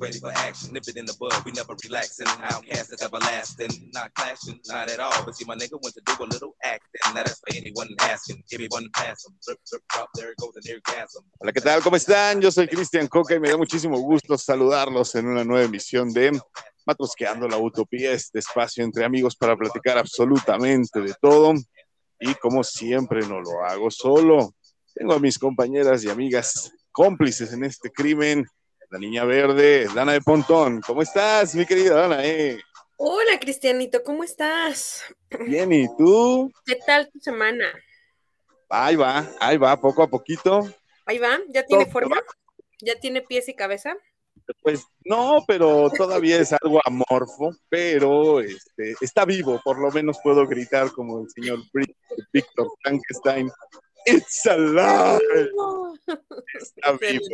ready for action. Nip it in the bud, we never relaxing. Outcast is everlasting, not clashing, not at all. But see, my nigga went to do a little acting. Now that's for anyone asking. Everyone pass him. Drip, drip, drop, there goes an orgasm. Hola, ¿qué tal? ¿Cómo están? Yo soy Cristian Coca y me da muchísimo gusto saludarlos en una nueva emisión de Matrosqueando la Utopía, este espacio entre amigos para platicar absolutamente de todo. Y como siempre no lo hago solo, tengo a mis compañeras y amigas cómplices en este crimen, la niña verde, Dana de Pontón. ¿Cómo estás, mi querida Dana? Eh? Hola, Cristianito, ¿cómo estás? Bien, ¿y tú? ¿Qué tal tu semana? Ahí va, ahí va, poco a poquito. Ahí va, ¿ya tiene Todo forma? ¿Ya tiene pies y cabeza? Pues no, pero todavía es algo amorfo, pero este, está vivo, por lo menos puedo gritar como el señor Víctor Frankenstein. It's alive. Está vivo,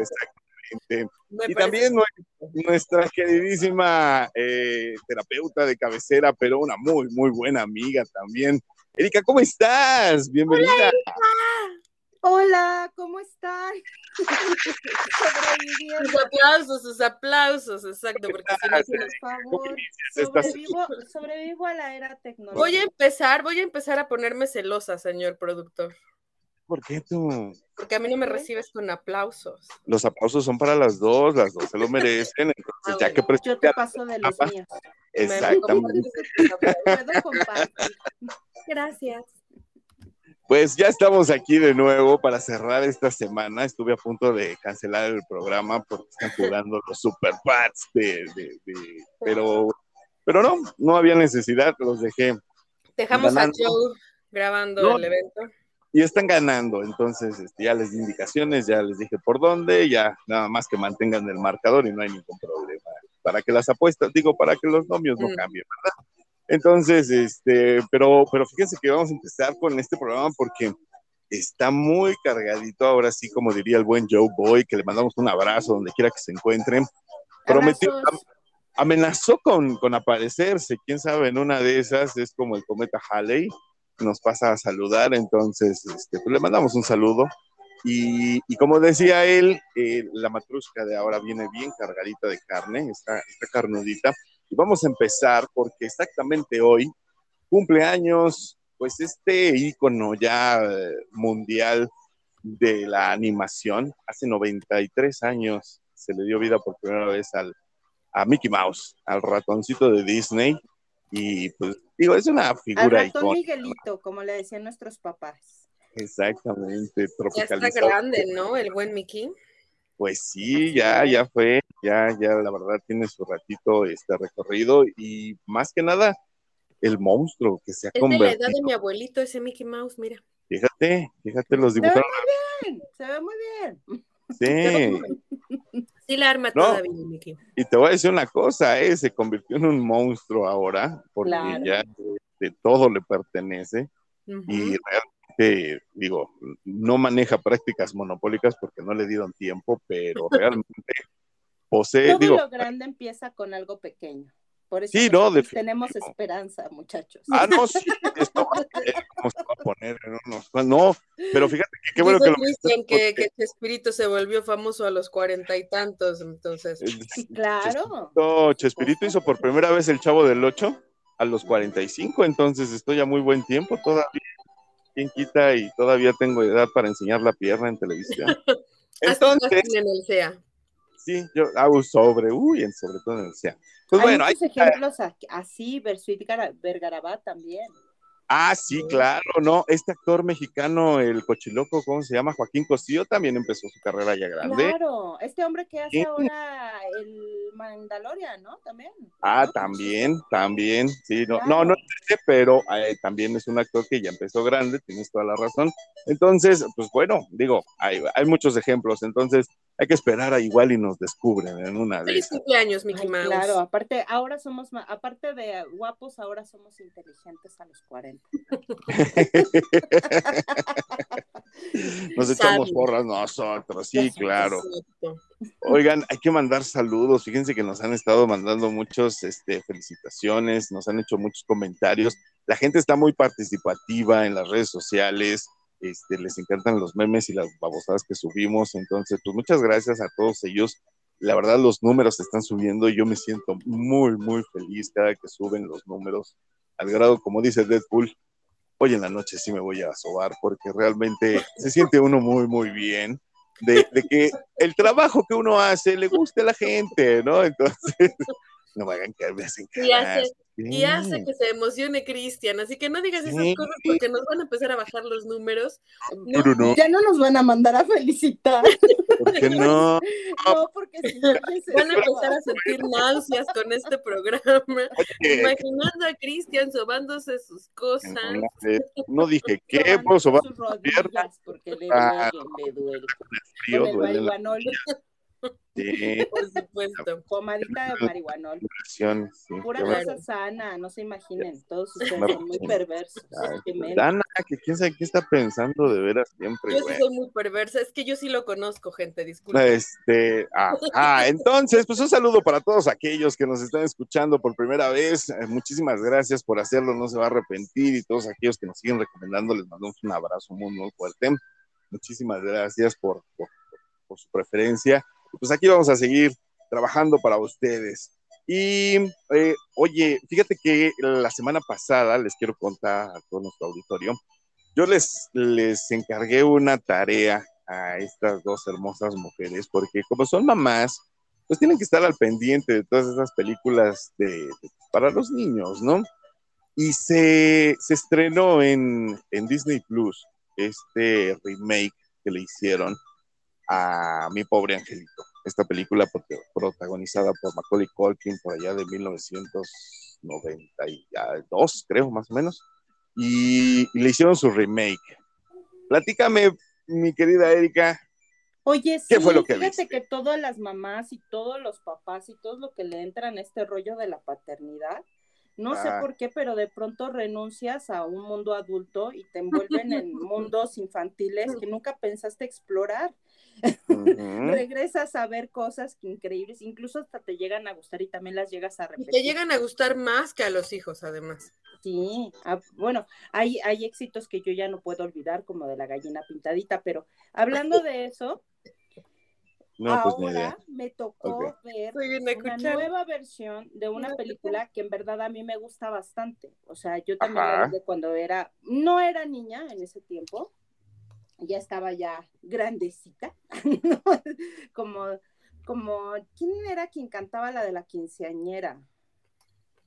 exactamente. Me Y también nue- nuestra queridísima eh, terapeuta de cabecera, pero una muy, muy buena amiga también. Erika, ¿cómo estás? Bienvenida. Hola, ¿cómo están? Sobreviviendo, Sus aplausos, sus aplausos, exacto, porque si no por favor. Sobrevivo, sobrevivo a la era tecnológica. Voy a empezar, voy a empezar a ponerme celosa, señor productor, ¿Por qué tú? porque a mí no me recibes con aplausos. Los aplausos son para las dos, las dos se lo merecen, entonces Ah, ya que. Yo te paso de los míos. Me- Exactamente. Puedo compartir. Gracias. Pues ya estamos aquí de nuevo para cerrar esta semana. Estuve a punto de cancelar el programa porque están jugando los Super Pats de, de- de- pero, pero no, no había necesidad, los dejé. Dejamos a. Joe grabando No. el evento. Y están ganando, entonces este, ya les di indicaciones, ya les dije por dónde, ya nada más que mantengan el marcador y no hay ningún problema. Para que las apuestas, digo, para que los nomios no Mm. cambien, ¿verdad? Entonces, este, pero, pero fíjense que vamos a empezar con este programa porque está muy cargadito, ahora sí, como diría el buen Joe Boy, que le mandamos un abrazo donde quiera que se encuentren. Prometió, amenazó con, con aparecerse, quién sabe, en una de esas es como el cometa Halley, nos pasa a saludar, entonces este, pues le mandamos un saludo. Y, como decía él, eh, la matrusca de ahora viene bien cargadita de carne, está, carnudita. Y vamos a empezar porque exactamente hoy cumple años, pues este ícono ya eh, mundial de la animación. Hace 93 años se le dio vida por primera vez al, a Mickey Mouse, al ratoncito de Disney. Y pues digo, es una Al figura ratón icónica. Miguelito, como le decían nuestros papás. Exactamente, Ya está tropicalizado. grande, ¿no? El buen Mickey. Pues sí, ya, ya fue, ya, ya la verdad tiene su ratito este recorrido y más que nada el monstruo que se ha Es de la edad convertido. de mi abuelito ese Mickey Mouse, mira. Fíjate, fíjate, los Se ve muy bien, se ve muy bien. Sí, Sí la arma No. todavía, Mickey. y te voy a decir una cosa, ¿eh? se convirtió en un monstruo ahora, porque Claro. ya de todo le pertenece y realmente, digo, no maneja prácticas monopólicas porque no le dieron tiempo, pero realmente posee, Todo digo, lo grande empieza con algo pequeño. Por eso Sí, no, tenemos esperanza, muchachos. ah, no, sí, esto va a ser, ¿cómo se va a poner en unos, no, pero fíjate que qué bueno que lo Cristian que, porque- que Chespirito se volvió famoso a los cuarenta y tantos, entonces. Sí, claro. No, Chespirito hizo por primera vez el Chavo del 8 a los 45, entonces estoy a muy buen tiempo todavía. ¿Quién quita? Y todavía tengo edad para enseñar la pierna en televisión. Entonces, en el SEA. Sí, yo hago sobre, uy, en- sobre todo en el SEA. Pues hay bueno, muchos ejemplos así, Bersuit Gara- Vergarabat también. Ah, sí, claro, no, este actor mexicano, el cochiloco, ¿cómo se llama? Joaquín Costillo, también empezó su carrera ya grande. Claro, este hombre que hace ahora el Mandalorian, ¿no? También. Ah, ¿no? también, también, sí, no, Claro. no, no pero eh, también es un actor que ya empezó grande, tienes toda la razón. Entonces, pues bueno, digo, hay, hay muchos ejemplos, entonces hay que esperar a igual y nos descubren en una Feliz cumpleaños, Mickey Ay, Mouse. claro, aparte, ahora somos, aparte de guapos, ahora somos inteligentes a los 40. Nos echamos porras nosotros, sí, claro. Oigan, hay que mandar saludos. Fíjense que nos han estado mandando muchos este, felicitaciones, nos han hecho muchos comentarios. La gente está muy participativa en las redes sociales. Este, les encantan los memes y las babosadas que subimos. Entonces, pues muchas gracias a todos ellos. la verdad los números están subiendo y yo me siento muy, muy feliz cada que suben los números, al grado, como dice Deadpool, hoy en la noche sí me voy a sobar porque realmente se siente uno muy, muy bien. De, de que el trabajo que uno hace le guste a la gente, ¿no? Entonces, no me hagan caer, me hacen y hace que se emocione Cristian, así que no digas esas Sí. cosas porque nos van a empezar a bajar los números. No, no, no, Ya no nos van a mandar a felicitar. ¿por qué no? No, porque si no, ya se Van a empezar a sentir náuseas con este programa. Oye, Imaginando a Cristian sobándose sus cosas. no, no dije qué, puedo sobar sus rodillas porque le Ah. duele, le duele. frío, Con el duele sí, Por supuesto. pomadita de marihuanol. sí, Pura cosa sana, no se imaginen. Todos ustedes son muy perversos. Ay, menso. Dana, que quién sabe qué está pensando de veras siempre, Yo sí soy muy perversa, es que yo sí lo conozco, gente, disculpen. Este, ajá, entonces, pues un saludo para todos aquellos que nos están escuchando por primera vez. Eh, muchísimas gracias por hacerlo, no se va a arrepentir. Y todos aquellos que nos siguen recomendando, les mandamos un abrazo muy, muy fuerte. Muchísimas gracias por, por, por su preferencia. Pues aquí vamos a seguir trabajando para ustedes. Y eh, oye, fíjate que la semana pasada les quiero contar a todo nuestro auditorio. Yo les, les encargué una tarea a estas dos hermosas mujeres, porque como son mamás, pues tienen que estar al pendiente de todas esas películas de- para los niños, ¿no? Y se, se estrenó en, en Disney Plus este remake que le hicieron a Mi Pobre Angelito. Esta película protagonizada por Macaulay Culkin por allá de 1992, creo, más o menos. Y, y le hicieron su remake. Platícame, mi querida Erika, Oye, sí, ¿Qué fue lo que fíjate viste? que todas las mamás y todos los papás y todos lo que le entran a este rollo de la paternidad, no sé Ah. por qué, pero de pronto renuncias a un mundo adulto y te envuelven en mundos infantiles que nunca pensaste explorar. Regresas a ver cosas increíbles, incluso hasta te llegan a gustar y también las llegas a Y repetir. te llegan a gustar más que a los hijos, además. Sí, ah, bueno, hay, hay éxitos que yo ya no puedo olvidar, como de la gallina pintadita, pero hablando de eso, No, pues ahora me tocó ver una escuchar. nueva versión de una película que en verdad a mí me gusta bastante. O sea, yo también de cuando era, no era niña en ese tiempo, ya estaba ya grandecita, ¿no? como, como, ¿quién era quien cantaba la de la quinceañera?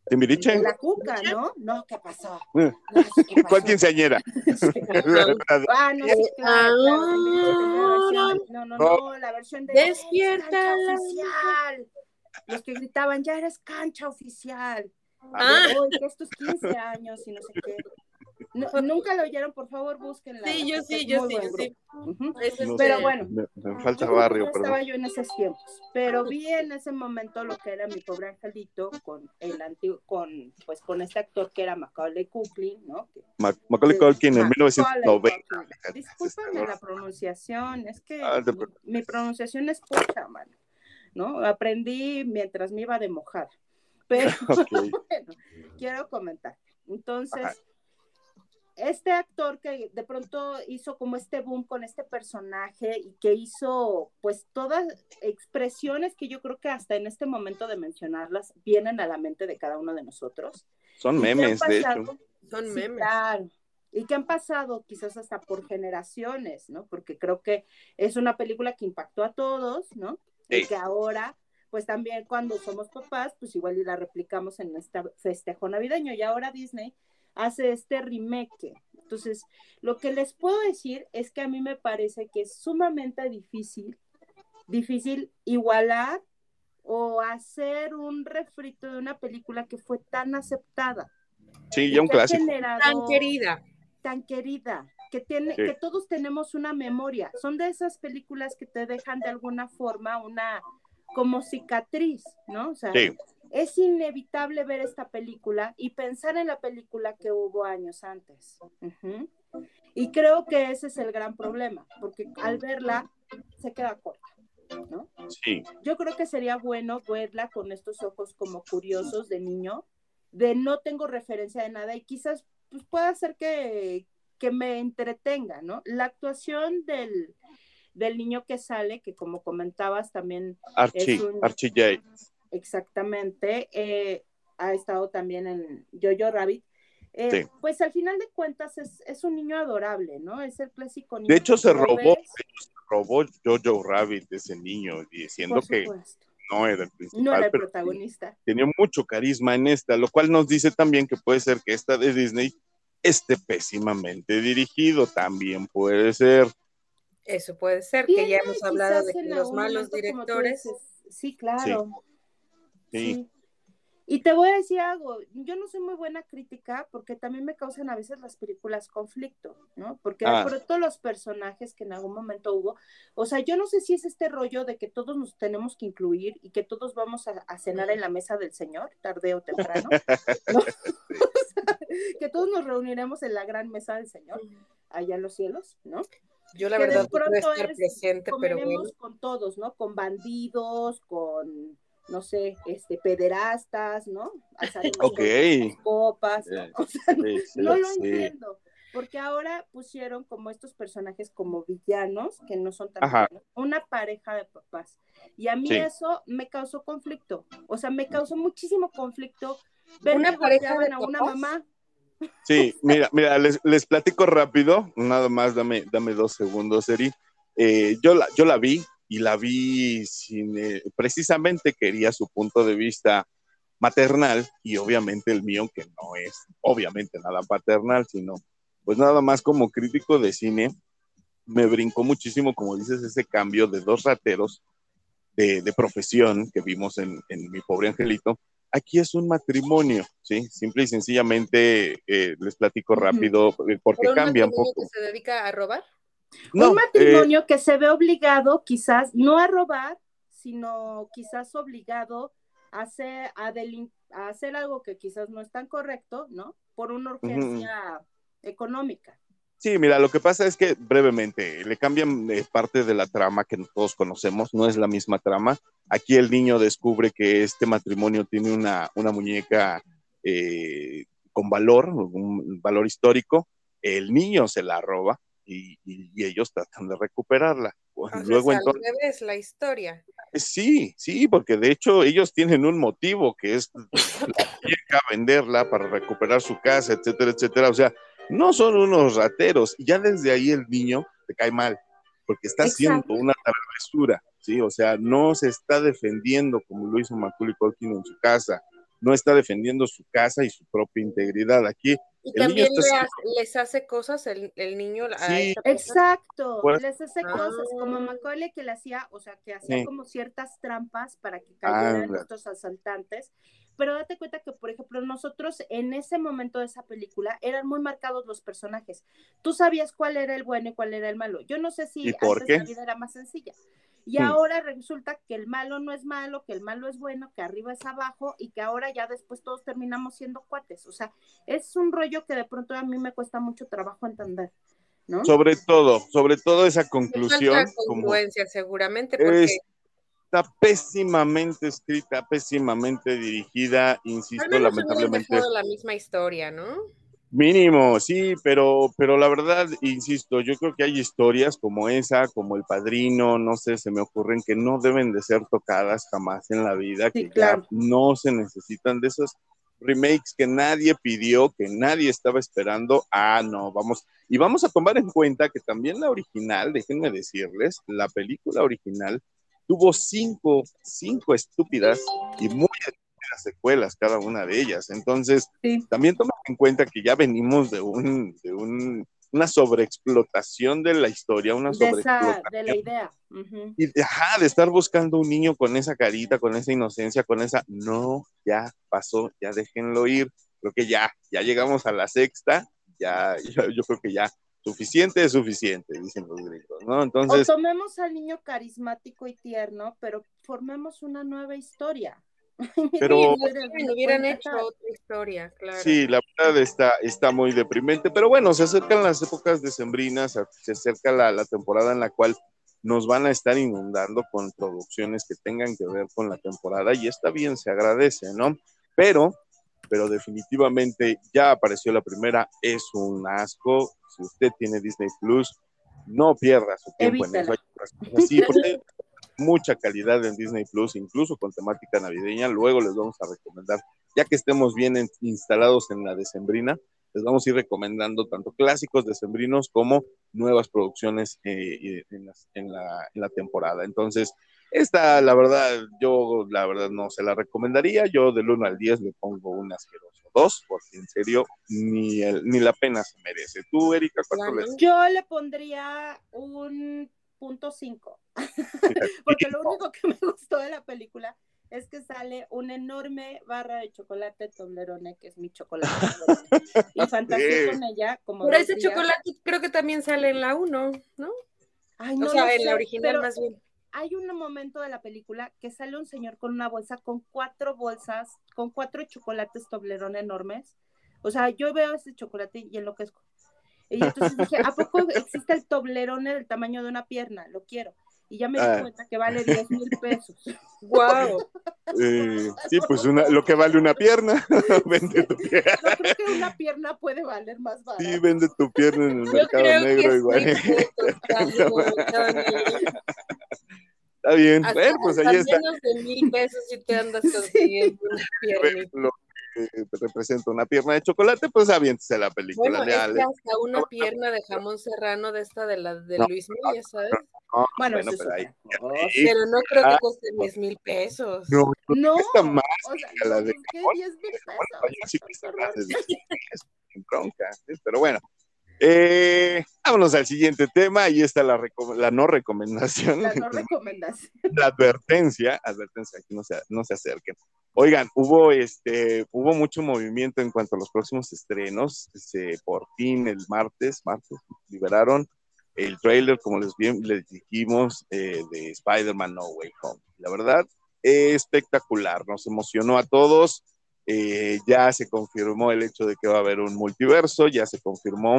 ¿Timbiriche? La cuca, ¿no? No, ¿qué pasó? Eh. No, ¿qué ¿Cuál quinceañera? Ah, no, sí, claro, No, no, no, la versión de Despierta cancha la- oficial. Los que gritaban, ya eres cancha oficial. Ah. Hoy, que estos 15 años y no sé qué. No, Nunca lo oyeron, por favor, búsquenla. Sí, yo sí, yo sí, yo sí. Ujú. Es No Pero bueno. Me, me falta barrio, no estaba yo en esos tiempos, pero vi en ese momento lo que era mi pobre angelito con el antiguo, con pues con este actor que era Macaulay Culkin, ¿no? Que- Ma- Macaulay Culkin en Ah, 1990. Macaulay Culkin. Discúlpame la pronunciación, es que Ah, mi, mi pronunciación es pocha, mano, ¿no? Aprendí mientras me iba de mojada. Pero Ok. bueno, quiero comentar. Entonces, Ajá. Este actor que de pronto hizo como este boom con este personaje y que hizo pues todas expresiones que yo creo que hasta en este momento de mencionarlas vienen a la mente de cada uno de nosotros. Son Y memes, de hecho. Son Sí, memes. claro. Y que han pasado quizás hasta por generaciones, ¿no? Porque creo que es una película que impactó a todos, ¿no? Y Sí. que ahora, pues también cuando somos papás, pues igual y la replicamos en este festejo navideño. Y ahora Disney hace este remake. Entonces, lo que les puedo decir es que a mí me parece que es sumamente difícil, difícil igualar o hacer un refrito de una película que fue tan aceptada Sí, ya un clásico. generado- Tan querida. tan querida, que tiene, Sí. que todos tenemos una memoria. Son de esas películas que te dejan de alguna forma una como cicatriz, ¿no? O sea, Sí. Es inevitable ver esta película y pensar en la película que hubo años antes. Y creo que ese es el gran problema, porque al verla se queda corta, ¿no? Sí, Yo creo que sería bueno verla con estos ojos como curiosos de niño, de no tengo referencia de nada y quizás pues, pueda hacer que, que me entretenga, ¿no? La actuación del, del niño que sale, que como comentabas también Archie, es un- Archie J. exactamente, eh, ha estado también en Jojo Rabbit. Eh, Sí. Pues al final de cuentas es, es un niño adorable, ¿no? Es el clásico niño. De hecho, se robó, ves, de hecho, se robó Jojo Rabbit ese niño, diciendo que no era el principal, No era el pero protagonista. tenía mucho carisma en esta, lo cual nos dice también que puede ser que esta de Disney esté pésimamente dirigido, también puede ser. Eso puede ser, que ya hemos hablado de que los malos directores. dices, Sí, claro. Sí. Sí. Y te voy a decir algo, yo no soy muy buena crítica porque también me causan a veces las películas conflicto, ¿no? Porque Ah. de pronto los personajes que en algún momento hubo, o sea, yo no sé si es este rollo de que todos nos tenemos que incluir y que todos vamos a, a cenar en la mesa del Señor, tarde o temprano, ¿no? O sea, que todos nos reuniremos en la gran mesa del Señor, allá en los cielos, ¿no? Yo la que de verdad no puedo pronto estar es- presente, pero comeremos bueno. con todos, ¿no? Con bandidos, con, no sé, este, pederastas, ¿no? Asaremos Ok. nuestras copas, ¿no? Sí, O sea, no, Sí, sí, no lo sí. entiendo. Porque ahora pusieron como estos personajes como villanos, que no son tan Ajá. villanos, una pareja de papás. Y a mí Sí. eso me causó conflicto. O sea, me causó muchísimo conflicto ver ¿Una que pareja de a una papás? mamá. Sí, mira, mira, les, les platico rápido, nada más, dame, dame dos segundos, Eri. Eh, yo, la, yo la vi y la vi sin, eh, precisamente quería su punto de vista maternal y obviamente el mío que no es obviamente nada paternal, sino pues nada más como crítico de cine, me brincó muchísimo, como dices, ese cambio de dos rateros de, de profesión que vimos en, en Mi Pobre Angelito. Aquí es un matrimonio, ¿sí? Simple y sencillamente eh, les platico rápido eh, porque ¿Pero un cambia un poco. que se dedica a robar? No, un eh, matrimonio que se ve obligado quizás no a robar, sino quizás obligado a hacer, a, a hacer algo que quizás no es tan correcto, ¿no? Por una urgencia económica. Sí, mira, lo que pasa es que brevemente le cambian eh, parte de la trama que todos conocemos, no es la misma trama. Aquí el niño descubre que este matrimonio tiene una, una muñeca eh, con valor, un valor histórico. El niño se la roba y, y- y ellos tratan de recuperarla. O sea, Luego es al entonces, revés la historia. sí, sí, porque de hecho ellos tienen un motivo que es la venderla para recuperar su casa, etcétera, etcétera. O sea, no son unos rateros. Y ya desde ahí el niño te cae mal, porque está haciendo una travesura, ¿sí? O sea, no se está defendiendo como lo hizo Macaulay Culkin en su casa, no está defendiendo su casa y su propia integridad. Aquí, Y El niño también le hace- les hace cosas el, el niño a Sí. esta persona. Exacto, Pues- les hace Ah. cosas como Macaulay que le hacía, o sea, que hacía Sí. como ciertas trampas para que cayeran Ándale. estos asaltantes. Pero date cuenta que, por ejemplo, nosotros en ese momento de esa película eran muy marcados los personajes. Tú sabías cuál era el bueno y cuál era el malo. Yo no sé si ¿Y por antes qué? la vida era más sencilla. Y Hmm. ahora resulta que el malo no es malo, que el malo es bueno, que arriba es abajo y que ahora ya después todos terminamos siendo cuates. O sea, es un rollo que de pronto a mí me cuesta mucho trabajo entender, ¿no? sobre todo, sobre todo esa conclusión, como seguramente porque es- está pésimamente escrita, pésimamente dirigida, al insisto, menos lamentablemente. la misma historia, ¿no? Mínimo, sí, pero, pero la verdad, insisto, yo creo que hay historias como esa, como El Padrino, no sé, se me ocurren que no deben de ser tocadas jamás en la vida, Sí, que claro. ya no se necesitan de esos remakes que nadie pidió, que nadie estaba esperando. Ah, no, vamos. Y vamos a tomar en cuenta que también la original, déjenme decirles, la película original tuvo cinco, cinco estúpidas y muy estúpidas secuelas cada una de ellas. Entonces, Sí. también toma en cuenta que ya venimos de un, de un, una sobreexplotación de la historia, una de, sobreexplotación. de la idea. Ujú. Y de, ajá, de estar buscando un niño con esa carita, con esa inocencia, con esa, no, ya pasó, ya déjenlo ir. Creo que ya, ya llegamos a la sexta, ya, yo, yo creo que ya, suficiente es suficiente, dicen los gringos, ¿no? O Entonces, tomemos al niño carismático y tierno, pero formemos una nueva historia. Pero- Sí, no, sí, hubieran hecho otra historia, claro. Sí, la verdad está, está muy deprimente, pero bueno, se acercan las épocas decembrinas, se acerca la, la temporada en la cual nos van a estar inundando con producciones que tengan que ver con la temporada y está bien, se agradece, ¿no? Pero, pero definitivamente ya apareció la primera, es un asco. Si usted tiene Disney Plus, no pierda su tiempo en eso. Sí, porque mucha calidad en Disney Plus, incluso con temática navideña. Luego les vamos a recomendar, ya que estemos bien en- instalados en la decembrina, les vamos a ir recomendando tanto clásicos decembrinos como nuevas producciones eh, en, las- en la, en la temporada. Entonces, esta, la verdad, yo la verdad no se la recomendaría. Yo del 1 al 10 le pongo un asqueroso 2, porque en serio ni, el- ni la pena se merece. Tú, Erika, ¿cuánto Claro. les Yo le pondría un punto cinco, porque lo único que me gustó de la película es que sale una enorme barra de chocolate Toblerone, que es mi chocolate. y fantasía Sí. con ella como Pero ese días. chocolate creo que también sale en la 1, ¿no? Ay, o no sea, lo en la original pero más bien. Hay un momento de la película que sale un señor con una bolsa con cuatro bolsas, con cuatro chocolates Toblerone enormes. O sea, yo veo ese chocolate y enloquezco. Y entonces dije, ¿a poco existe el Toblerone del tamaño de una pierna? Lo quiero. Y ya me di Ah. cuenta que vale 10 mil pesos. Wow. Eh, sí, pues una, lo que vale una pierna, vende tu pierna. Yo creo que una pierna puede valer más barato. Sí, vende tu pierna en el Yo mercado creo negro que igual. Está bien. Hasta, Bueno, pues ahí está menos de mil pesos si te andas consiguiendo una piernita. lo que representa una pierna de chocolate, pues aviéntese la película. Bueno, es que hasta una pierna de jamón serrano de esta de la de No, Luis Miguel, ¿sabes? no, Bueno, bueno, eso es pero ahí- no creo Ah. que cueste 10 mil pesos. No, No, cuesta más o sea, que la de pues, ¿qué? jamón. 10 mil Bueno, pesos. ya sí cuesta más de 10 pesos, sin bronca, ¿sí? pero bueno. Eh, vámonos al siguiente tema. Ahí está la, la no recomendación, La no recomendación. la advertencia. Advertencia, aquí no se, no se acerquen. Oigan, hubo este, hubo mucho movimiento en cuanto a los próximos estrenos. Se, por fin el martes, martes, liberaron el trailer, como les, bien, les dijimos, eh, de Spider-Man No Way Home. La verdad, espectacular, nos emocionó a todos. Eh, ya se confirmó el hecho de que va a haber un multiverso, ya se confirmó.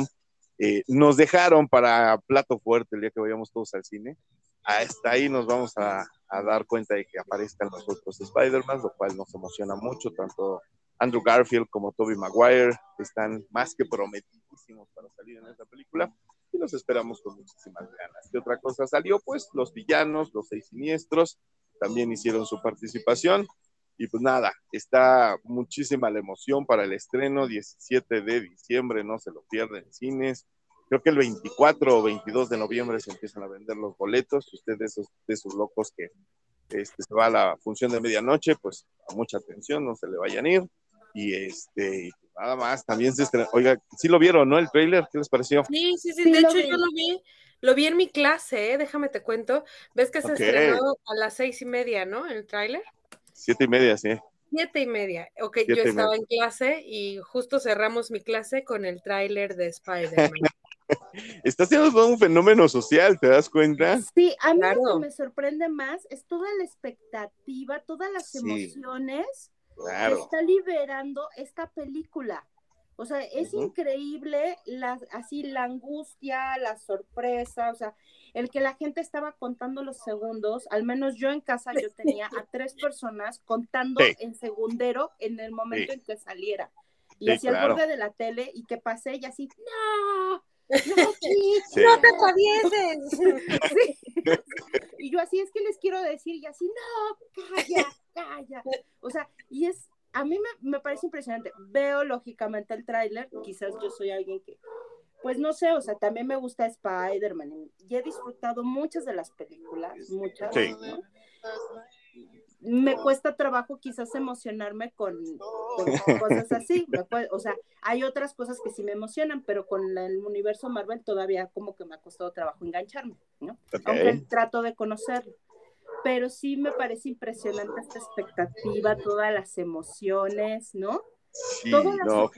Eh, nos dejaron para plato fuerte el día que vayamos todos al cine. Hasta ahí nos vamos a, dar cuenta de que aparezcan los otros Spider-Man, lo cual nos emociona mucho, tanto Andrew Garfield como Tobey Maguire están más que prometidísimos para salir en esta película y los esperamos con muchísimas ganas. ¿Qué otra cosa salió? Pues los villanos, los seis siniestros, también hicieron su participación. Y pues nada, está muchísima la emoción para el estreno, 17 de diciembre, no se lo pierden en cines. Creo que el 24 o 22 de noviembre se empiezan a vender los boletos. Usted de esos, de esos locos que este, se va a la función de medianoche, pues a mucha atención, no se le vayan a ir. Y este, nada más, también se estrena. Oiga, sí lo vieron, ¿no? El trailer, ¿qué les pareció? Sí, sí, sí. Sí, de hecho, vi. yo lo vi, lo vi en mi clase, ¿eh? déjame te cuento. ¿Ves que se Ok. estrenó a las seis y media, ¿no? El tráiler. Siete y media, sí. Siete y media. Ok, Siete yo estaba en clase y justo cerramos mi clase con el tráiler de Spider-Man. Está siendo todo un fenómeno social, ¿te das cuenta? Sí, a mí lo que me sorprende más es toda la expectativa, todas las Sí. emociones que está liberando esta película. O sea, es increíble la, así la angustia, la sorpresa, o sea, el que la gente estaba contando los segundos, al menos yo en casa yo tenía a tres personas contando Sí. en segundero en el momento Sí. en que saliera. Y Sí, hacia claro. el borde de la tele y que pasé y así, no, no, chica". Sí. ¡No te atravieses! Sí. Y yo así es que les quiero decir, y así, no, calla, calla. O sea, y es, a mí me, me parece impresionante. Veo lógicamente el tráiler, quizás yo soy alguien que, pues no sé, o sea, también me gusta Spider-Man y he disfrutado muchas de las películas, muchas. Sí. ¿no? Me cuesta trabajo quizás emocionarme con, con cosas así. o sea, hay otras cosas que sí me emocionan, pero con la- el universo Marvel todavía como que me ha costado trabajo engancharme, ¿no? Aunque trato de conocerlo. Pero sí me parece impresionante esta expectativa, todas las emociones, ¿no? Sí, todas las no,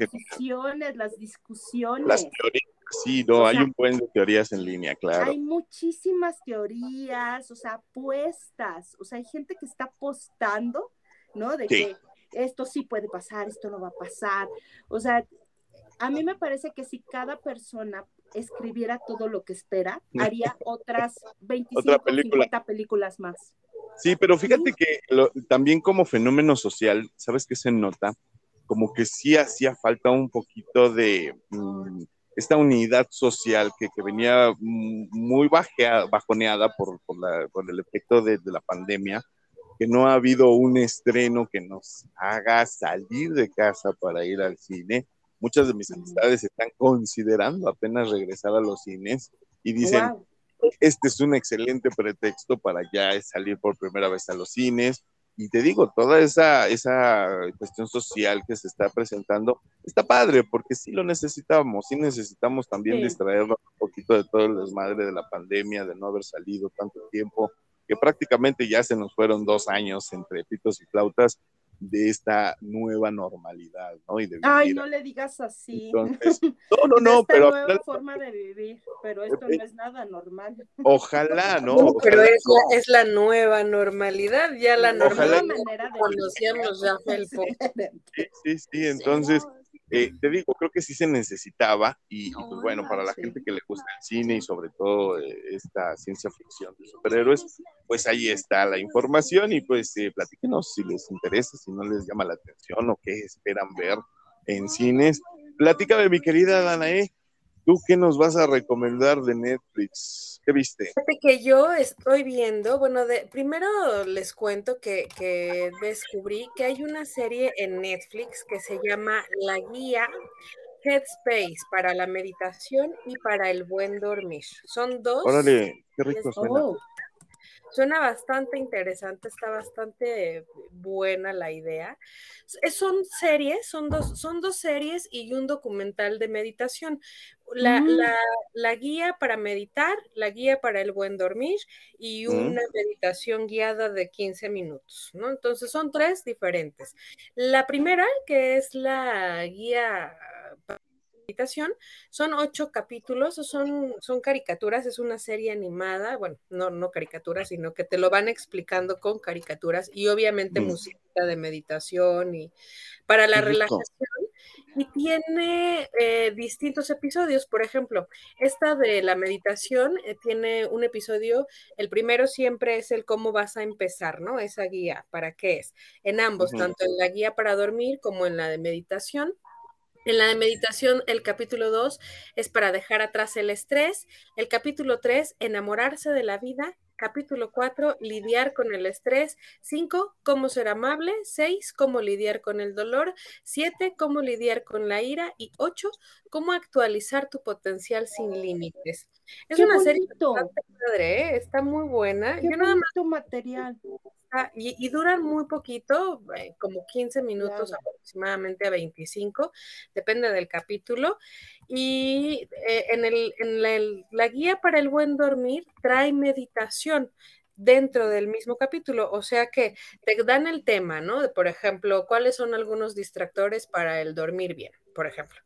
las discusiones. las teorías, sí, no, O hay sea, un buen de teorías en línea, claro. Hay muchísimas teorías, o sea, apuestas, o sea, hay gente que está apostando, ¿no? De Sí. que esto sí puede pasar, esto no va a pasar. O sea, a mí me parece que si cada persona escribiera todo lo que espera, haría otras 25, Otra película. 50 películas más. Sí, pero fíjate que lo- también como fenómeno social, ¿sabes qué se nota? Como que sí hacía falta un poquito de, mm, esta unidad social que, que venía muy bajea, bajoneada por, por, la, por, el efecto de, de la pandemia, que no ha habido un estreno que nos haga salir de casa para ir al cine. Muchas de mis amistades están considerando apenas regresar a los cines y dicen, wow. este es un excelente pretexto para ya salir por primera vez a los cines. Y te digo, toda esa, esa cuestión social que se está presentando está padre, porque sí lo necesitamos, sí necesitamos también sí. distraernos un poquito de todo el desmadre de la pandemia, de no haber salido tanto tiempo, que prácticamente ya se nos fueron dos años entre pitos y flautas de esta nueva normalidad, ¿no? Y de Ay, no le digas así. Entonces, no, no, no, esta pero... nueva forma de vivir, pero esto no es nada normal. Ojalá, ¿no? no Ojalá. pero es la, es la, nueva normalidad, ya la Ojalá. normalidad conocíamos ya Felpo. Sí, sí, sí, entonces... Eh, te digo, creo que sí se necesitaba y, y pues bueno, para la gente que le gusta el cine y sobre todo eh, esta ciencia ficción de superhéroes, pues ahí está la información y pues eh, platíquenos si les interesa, si no les llama la atención o qué esperan ver en cines. Platícame, mi querida Danae, ¿tú qué nos vas a recomendar de Netflix? ¿Qué viste? Fíjate que yo estoy viendo, bueno, de, primero les cuento que, que, descubrí que hay una serie en Netflix que se llama La Guía Headspace para la meditación y para el buen dormir. Son dos. Órale, qué rico suena. Oh, suena bastante interesante, está bastante buena la idea. Son series, son dos, son dos series y un documental de meditación. La, mm. la, la, guía para meditar, la guía para el buen dormir y una mm. meditación guiada de 15 minutos, ¿no? Entonces son tres diferentes. La primera, que es la guía para son ocho capítulos, son, son caricaturas, es una serie animada, bueno, no, no caricaturas, sino que te lo van explicando con caricaturas y obviamente mm. música de meditación y para la relajación y tiene eh, distintos episodios. Por ejemplo, esta de la meditación eh, tiene un episodio, el primero siempre es el cómo vas a empezar, ¿no? Esa guía, ¿para qué es? En ambos, uh -huh. tanto en la guía para dormir como en la de meditación. En la de meditación, el capítulo 2 es para dejar atrás el estrés. El capítulo 3, enamorarse de la vida. Capítulo 4, lidiar con el estrés. 5, cómo ser amable. 6, cómo lidiar con el dolor. 7, cómo lidiar con la ira. Y 8, cómo actualizar tu potencial sin límites. Es Qué una bonito. serie bastante padre, ¿eh? está muy buena. Qué Yo nada más material. Ah, y, y, duran muy poquito, eh, como 15 minutos Claro. aproximadamente a 25, depende del capítulo. Y eh, en, el, en la, el- la guía para el buen dormir trae meditación dentro del mismo capítulo, o sea que te dan el tema, ¿no? De, por ejemplo, cuáles son algunos distractores para el dormir bien, por ejemplo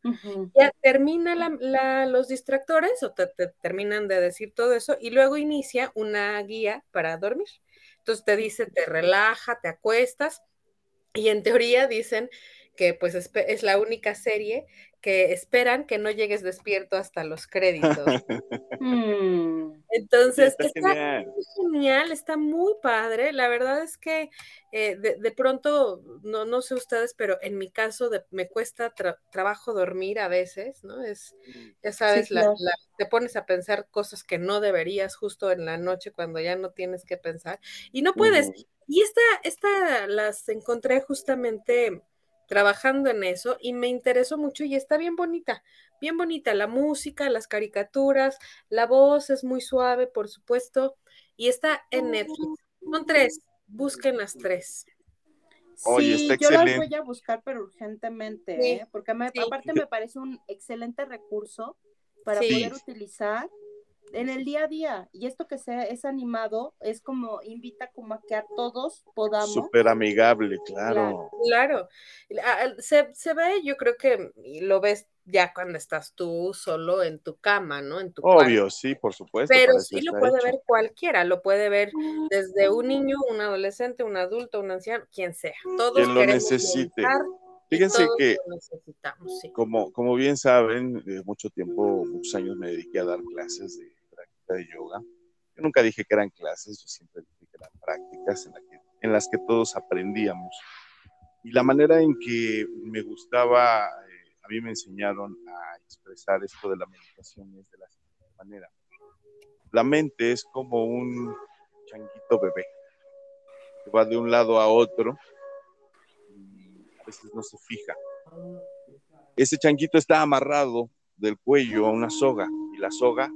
ya termina la- la- los distractores o te, te terminan de decir todo eso y luego inicia una guía para dormir. Entonces te dice, te relaja, te acuestas y en teoría dicen que pues es la única serie que esperan que no llegues despierto hasta los créditos. Mm. Entonces, Está está genial. muy genial, está muy padre. La verdad es que eh, de, de pronto, no, no sé ustedes, pero en mi caso de- me cuesta tra- trabajo dormir a veces, ¿no? Es, ya sabes, la- claro. la- te pones a pensar cosas que no deberías justo en la noche cuando ya no tienes que pensar y no puedes. Y esta, esta las encontré justamente trabajando en eso y me interesó mucho y está bien bonita, bien bonita la música, las caricaturas, la voz es muy suave, por supuesto, y está en Netflix. Son tres, busquen las tres. Oye, Sí, está yo las voy a buscar, pero urgentemente, Sí, ¿eh? porque me- sí. aparte me parece un excelente recurso para Sí. poder utilizar en el día a día. Y esto que sea, es animado, es como, invita como a que a todos podamos. Súper amigable, claro. Claro, Ah, se, se ve, yo creo que lo ves ya cuando estás tú solo en tu cama, ¿no? En tu cuarto. Obvio, sí, por supuesto. Pero sí lo puede hecho. ver cualquiera, lo puede ver desde un niño, un adolescente, un adulto, un anciano, quien sea. Todos Quien lo necesite. Fíjense que sí. como, como bien saben, de mucho tiempo, muchos años me dediqué a dar clases de práctica de yoga. Yo nunca dije que eran clases, yo siempre dije que eran prácticas en, la que- en las que todos aprendíamos. Y la manera en que me gustaba eh, a mí me enseñaron a expresar esto de la meditación es de la siguiente manera. La mente es como un changuito bebé que va de un lado a otro y a veces no se fija. Ese changuito está amarrado del cuello a una soga y la soga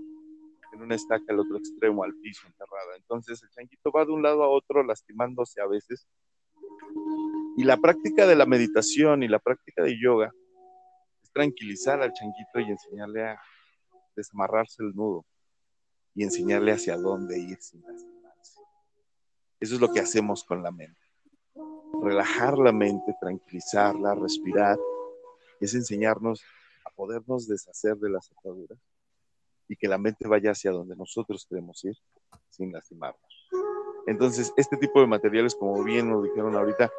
una estaca al otro extremo, al piso, enterrada. Entonces el changuito va de un lado a otro lastimándose a veces. Y la práctica de la meditación y la práctica de yoga es tranquilizar al changuito y enseñarle a desamarrarse el nudo y enseñarle hacia dónde ir sin lastimarse. Eso es lo que hacemos con la mente. Relajar la mente, tranquilizarla, respirar, es enseñarnos a podernos deshacer de las ataduras y que la mente vaya hacia donde nosotros queremos ir sin lastimarnos. Entonces, este tipo de materiales, como bien nos dijeron ahorita,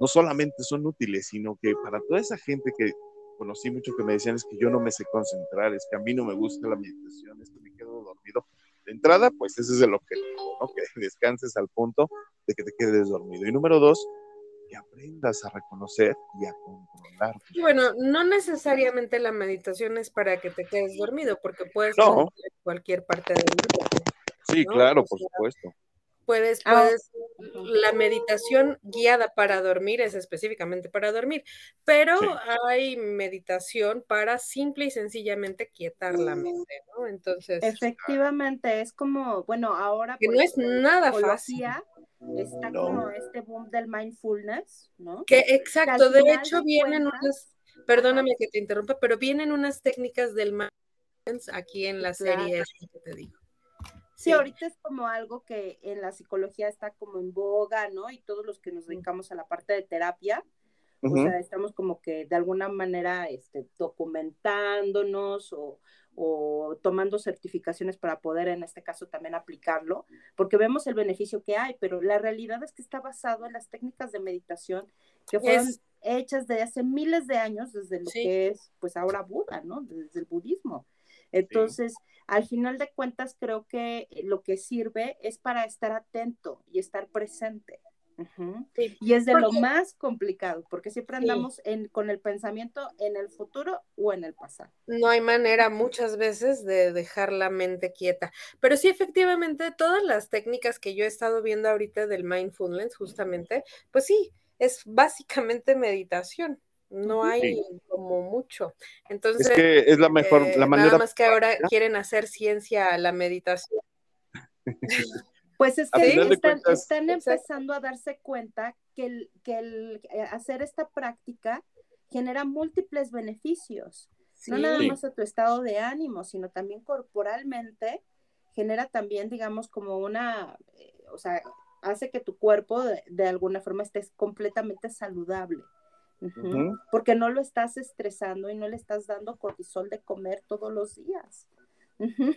no solamente son útiles, sino que para toda esa gente que conocí mucho que me decían es que yo no me sé concentrar, es que a mí no me gusta la meditación, es que me quedo dormido. De entrada, pues ese es el objetivo, ¿no? Que descanses al punto de que te quedes dormido. Y número dos, que aprendas a reconocer y a controlar. Bueno, no necesariamente la meditación es para que te quedes dormido, porque puedes no. en cualquier parte del mundo. Sí, ¿no? claro, o por supuesto. Puedes, Ah, puedes, la meditación guiada para dormir es específicamente para dormir, pero Sí. hay meditación para simple y sencillamente quietar la mente, ¿no? Entonces, Efectivamente, es como, bueno, ahora que no es nada fácil. está No. como este boom del mindfulness, ¿no? Que exacto, de hecho vienen cuentas, unas, perdóname que te interrumpa, pero vienen unas técnicas del mindfulness aquí en la Claro. serie que te digo. Sí, ahorita es como algo que en la psicología está como en boga, ¿no? Y todos los que nos dedicamos a la parte de terapia, o sea, estamos como que de alguna manera este, documentándonos o, o tomando certificaciones para poder en este caso también aplicarlo, porque vemos el beneficio que hay, pero la realidad es que está basado en las técnicas de meditación que fueron Es- hechas de hace miles de años desde lo Sí. que es pues ahora Buda, ¿no? Desde el budismo. Entonces, al final de cuentas, creo que lo que sirve es para estar atento y estar presente. Sí. Y es de lo más complicado, porque siempre Sí. andamos en, con el pensamiento en el futuro o en el pasado. No hay manera muchas veces de dejar la mente quieta. Pero sí, efectivamente, todas las técnicas que yo he estado viendo ahorita del mindfulness, justamente, pues sí, es básicamente meditación. No hay Sí. como mucho. Es Entonces, que es la mejor, eh, la manera. nada más que ahora quieren hacer ciencia a la meditación. Pues es que están, cuentas- están empezando a darse cuenta que, el, que el, eh, hacer esta práctica genera múltiples beneficios. No nada más a tu estado de ánimo, sino también corporalmente genera también, digamos, como una, eh, o sea, hace que tu cuerpo de, de alguna forma estés completamente saludable. Porque no lo estás estresando y no le estás dando cortisol de comer todos los días. Ujú.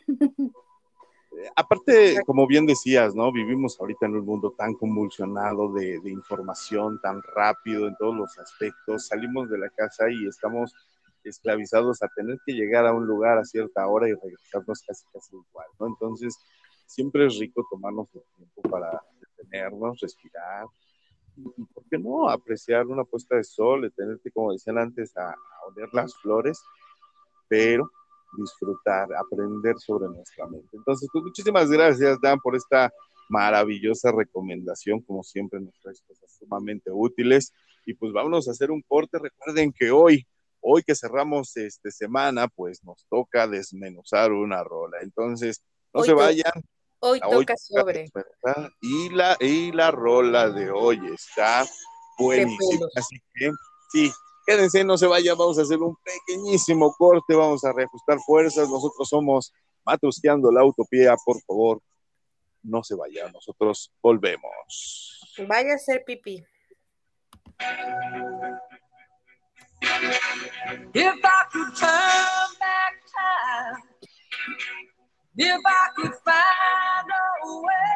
Aparte, como bien decías, ¿no? Vivimos ahorita en un mundo tan convulsionado de, de información, tan rápido en todos los aspectos. Salimos de la casa y estamos esclavizados a tener que llegar a un lugar a cierta hora y regresarnos casi casi igual, ¿no? Entonces, siempre es rico tomarnos el tiempo para detenernos, respirar y, ¿por qué no? Apreciar una puesta de sol, detenerte, como decían antes, a, a oler las flores, pero disfrutar, aprender sobre nuestra mente. Entonces, pues muchísimas gracias, Dan, por esta maravillosa recomendación. Como siempre, nos traes cosas sumamente útiles. Y pues vámonos a hacer un corte. Recuerden que hoy, hoy que cerramos esta semana, pues nos toca desmenuzar una rola. Entonces, no Hoy se vayan. Hoy toca sobre. Y la, y la rola de hoy está buenísima. Así que, sí, quédense, no se vayan, vamos a hacer un pequeñísimo corte, vamos a reajustar fuerzas, nosotros somos Matrusqueando la Utopía, por favor, no se vayan, nosotros volvemos. Vaya a ser pipí. If I could turn back time, if I could find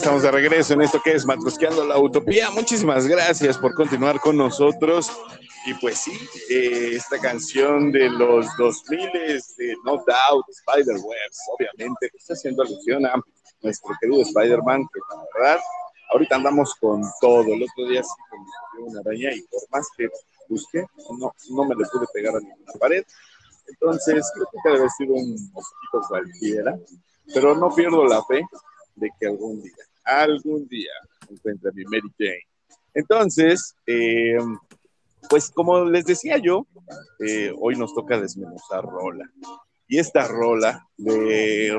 estamos de regreso en esto que es Matrosqueando la Utopía. Muchísimas gracias por continuar con nosotros. Y pues sí, eh, esta canción de los 2000 de No Doubt, Spider-Webs, obviamente, está haciendo alusión a nuestro querido Spider-Man, que la verdad, ahorita andamos con todo. El otro día sí me una araña y por más que busqué, no, no me le pude pegar a ninguna pared. Entonces, creo que debe haber sido un mosquito cualquiera, pero no pierdo la fe de que algún día, algún día encuentre a mi Mary Jane. Entonces, eh, pues como les decía yo, eh, hoy nos toca desmenuzar rola. Y esta rola de...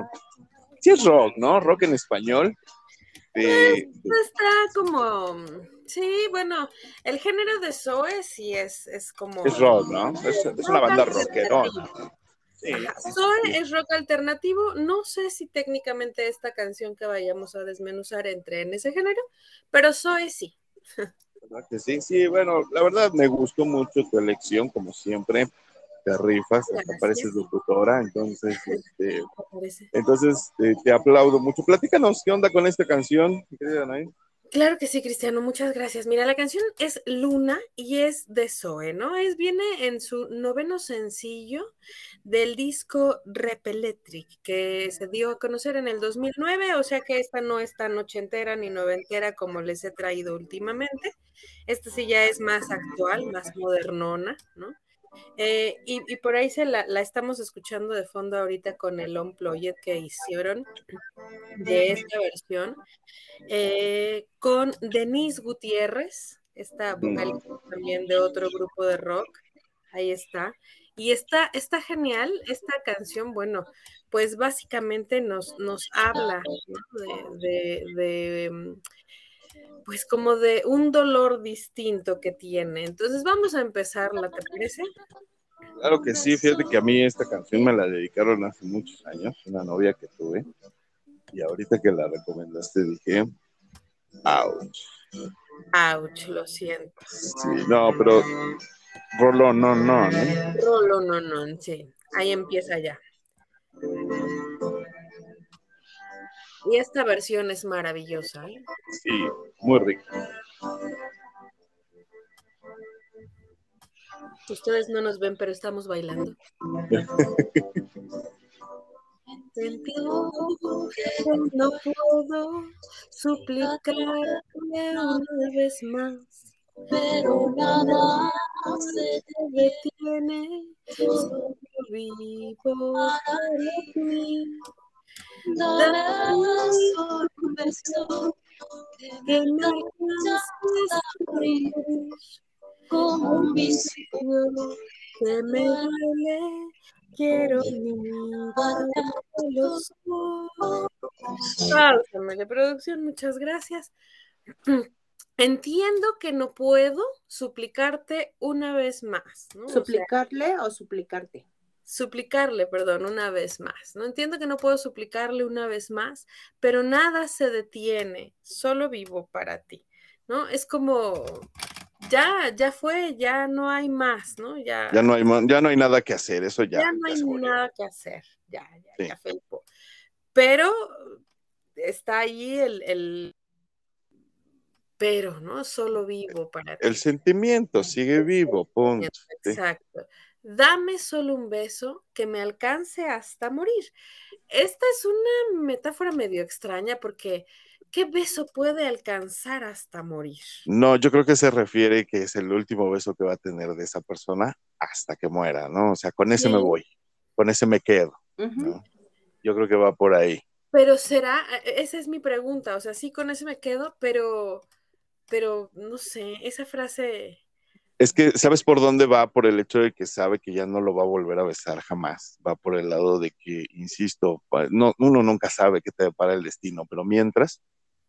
Sí es rock, ¿no? Rock en español. De, Pues, está como... Sí, bueno, el género de Zoe sí es, es como... es rock, ¿no? Es, es una banda rockerona. Sí, es rock alternativo. No sé si técnicamente esta canción que vayamos a desmenuzar entre en ese género, pero Zoe sí. ¿verdad que Sí, sí, bueno, la verdad me gustó mucho tu elección, como siempre. Te rifas, Gracias. pareces locutora, entonces, este, entonces eh, te aplaudo mucho. Platícanos, ¿qué onda con esta canción, querida Anaí? Claro que sí, Cristiano, muchas gracias. Mira, la canción es Luna y es de Zoe, ¿no? Es, viene en su noveno sencillo del disco Repelectric, que se dio a conocer en el 2009, o sea que esta no es tan ochentera ni noventera como les he traído últimamente. Esta sí ya es más actual, más modernona, ¿no? Eh, y, y por ahí se la, la estamos escuchando de fondo ahorita con el Unplugged que hicieron de esta versión, eh, con Denise Gutiérrez, esta vocalista también de otro grupo de rock, ahí está. Y está, está genial esta canción, bueno, pues básicamente nos, nos habla ¿no? de, de- de, mm, pues como de un dolor distinto que tiene. Entonces vamos a empezarla, ¿te parece? Claro que sí, fíjate que a mí esta canción me la dedicaron hace muchos años, una novia que tuve, y ahorita que la recomendaste dije, ouch. Ouch, lo siento. Sí, no, pero Rolón, no, no, ¿no? Rolo, no, no, sí. Ahí empieza ya. Y esta versión es maravillosa. ¿eh? Sí, muy rico. Ustedes no nos ven, pero estamos bailando. No puedo suplicarle una vez más, pero nada se detiene, solo vivo para ti. Dame solo que me a abrir como un vicio que me duele. Quiero mirar los ojos. De producción, muchas gracias. Entiendo que no puedo suplicarte una vez más, ¿no? O sea, ¿Suplicarle o suplicarte? Suplicarle, perdón, una vez más. No entiendo que no puedo suplicarle una vez más, pero nada se detiene, solo vivo para ti, ¿no? Es como, ya, ya fue, ya no hay más, ¿no? Ya, Ya no hay, ya no hay nada que hacer, eso ya. ya no hay nada que hacer, ya, ya, Sí. ya fue Pero está ahí el, el pero, ¿no? Solo vivo para ti. El sentimiento sigue vivo, punto. Sí. Dame solo un beso que me alcance hasta morir. Esta es una metáfora medio extraña porque ¿qué beso puede alcanzar hasta morir? No, yo creo que se refiere que es el último beso que va a tener de esa persona hasta que muera, ¿no? O sea, con ese Sí. me voy, con ese me quedo. Yo creo que va por ahí. Pero será, e- esa es mi pregunta, o sea, sí con ese me quedo, pero, pero no sé, esa frase, Es que, ¿sabes por dónde va? Por el hecho de que sabe que ya no lo va a volver a besar jamás. Va por el lado de que, insisto, no, uno nunca sabe qué te depara el destino, pero mientras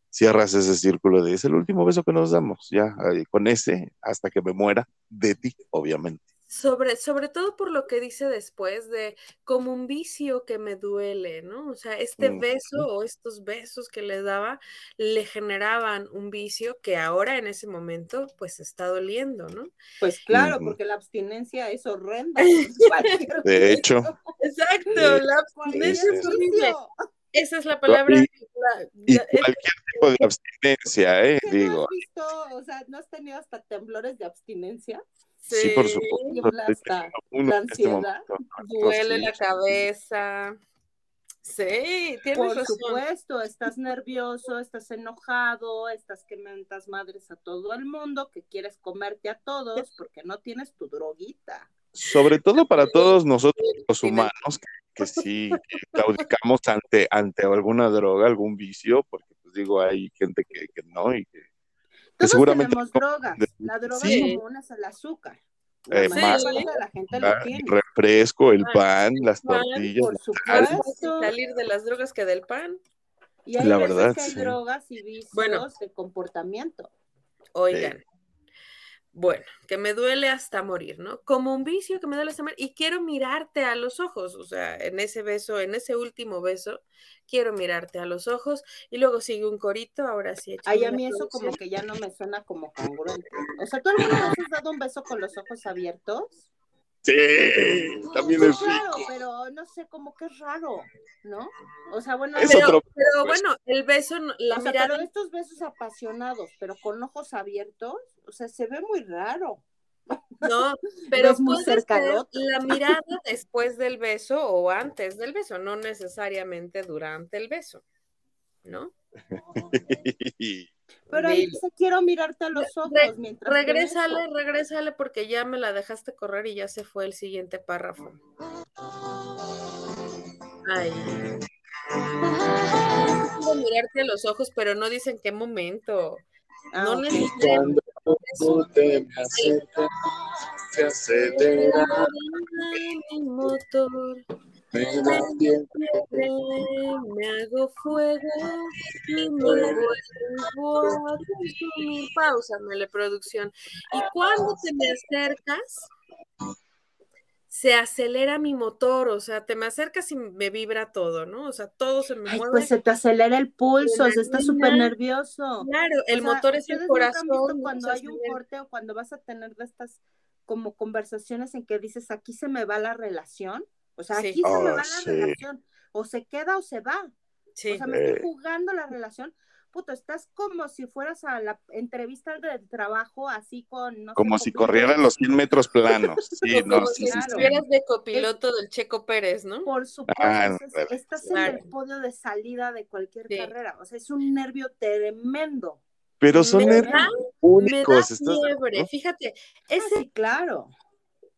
cierras ese círculo de es el último beso que nos damos, ya, ahí, con ese, hasta que me muera, de ti, obviamente. Sobre, sobre todo por lo que dice después de como un vicio que me duele, ¿no? O sea, este Ujú. beso o estos besos que le daba le generaban un vicio que ahora en ese momento pues está doliendo, ¿no? Pues claro, porque la abstinencia es horrenda. De hecho. Exacto, la abstinencia es horrible. Esa es la palabra. Y- la- Y la- es- cualquier tipo de abstinencia, ¿eh? ¿Qué no Digo, has visto? O sea, ¿no has tenido hasta temblores de abstinencia? Sí, por supuesto. La este ansiedad. duele la cabeza. Sí, tienes Por razón. supuesto, estás nervioso, estás enojado, estás que mentas madres a todo el mundo, que quieres comerte a todos porque no tienes tu droguita. Sobre todo para todos nosotros los humanos que, que sí que claudicamos ante, ante alguna droga, algún vicio, porque pues digo, hay gente que, que no y que Todos seguramente tenemos drogas. La droga Sí. común es el azúcar. La Eh, mayor más- la gente lo ah, el tiene. refresco, el Ah, pan, las pan, tortillas, Por supuesto. salir de las drogas que del pan. Y hay La verdad, que hay sí. drogas y vicios Bueno. de comportamiento. Oigan. Bueno, que me duele hasta morir, ¿no? Como un vicio que me duele hasta morir. Y quiero mirarte a los ojos, o sea, en ese beso, en ese último beso, quiero mirarte a los ojos. Y luego sigue un corito, ahora sí. Ay, a mí eso como que ya no me suena como congruente. O sea, ¿tú alguna vez has dado un beso con los ojos abiertos? Sí, también Sí, es rico. pero no sé, como que es raro, ¿no? O sea, bueno, Es Pero, otro pero pues. bueno, el beso, la o sea, mirada, pero estos besos apasionados, pero con ojos abiertos, o sea, se ve muy raro. no, pero muy puede cerca la mirada después del beso o antes del beso, no necesariamente durante el beso, ¿no? Pero ahí dice, quiero mirarte a los ojos Re- mientras Regrésale, regrésale porque ya me la dejaste correr y ya se fue el siguiente párrafo. Ay. Quiero mirarte a los ojos, pero no dicen qué momento. Ah, no ok. necesariamente Cuando tú te me acercas, se acelera, mi motor. Me hago fuego y me vuelvo a consumir. Páusamele, producción. Y cuando te me acercas, se acelera mi motor, o sea, te me acercas y me vibra todo, ¿no? O sea, todo se me Ay, mueve. pues se te acelera el pulso, se está súper nervioso. Claro, O el sea, motor es el ¿ustedes nunca han visto corazón. cuando hay un corte o cuando vas a tener de estas como conversaciones en que dices aquí se me va la relación, o sea, Sí. aquí se me Oh, va la sí. relación, o se queda o se va, Sí. o sea, me estoy jugando la relación, puto, estás como si fueras a la entrevista del trabajo así con, no Como si corrieran los 100 metros planos. Sí, no, como sí, si sí, sí. estuvieras de copiloto del Checo Pérez, ¿no? Por supuesto, Ah, estás, claro. estás Claro. en el podio de salida de cualquier Sí. carrera, o sea, es un nervio tremendo. Pero son Me nervios da- Me da únicos. ¿estás de fiebre. Fíjate, Ah, ese sí, claro.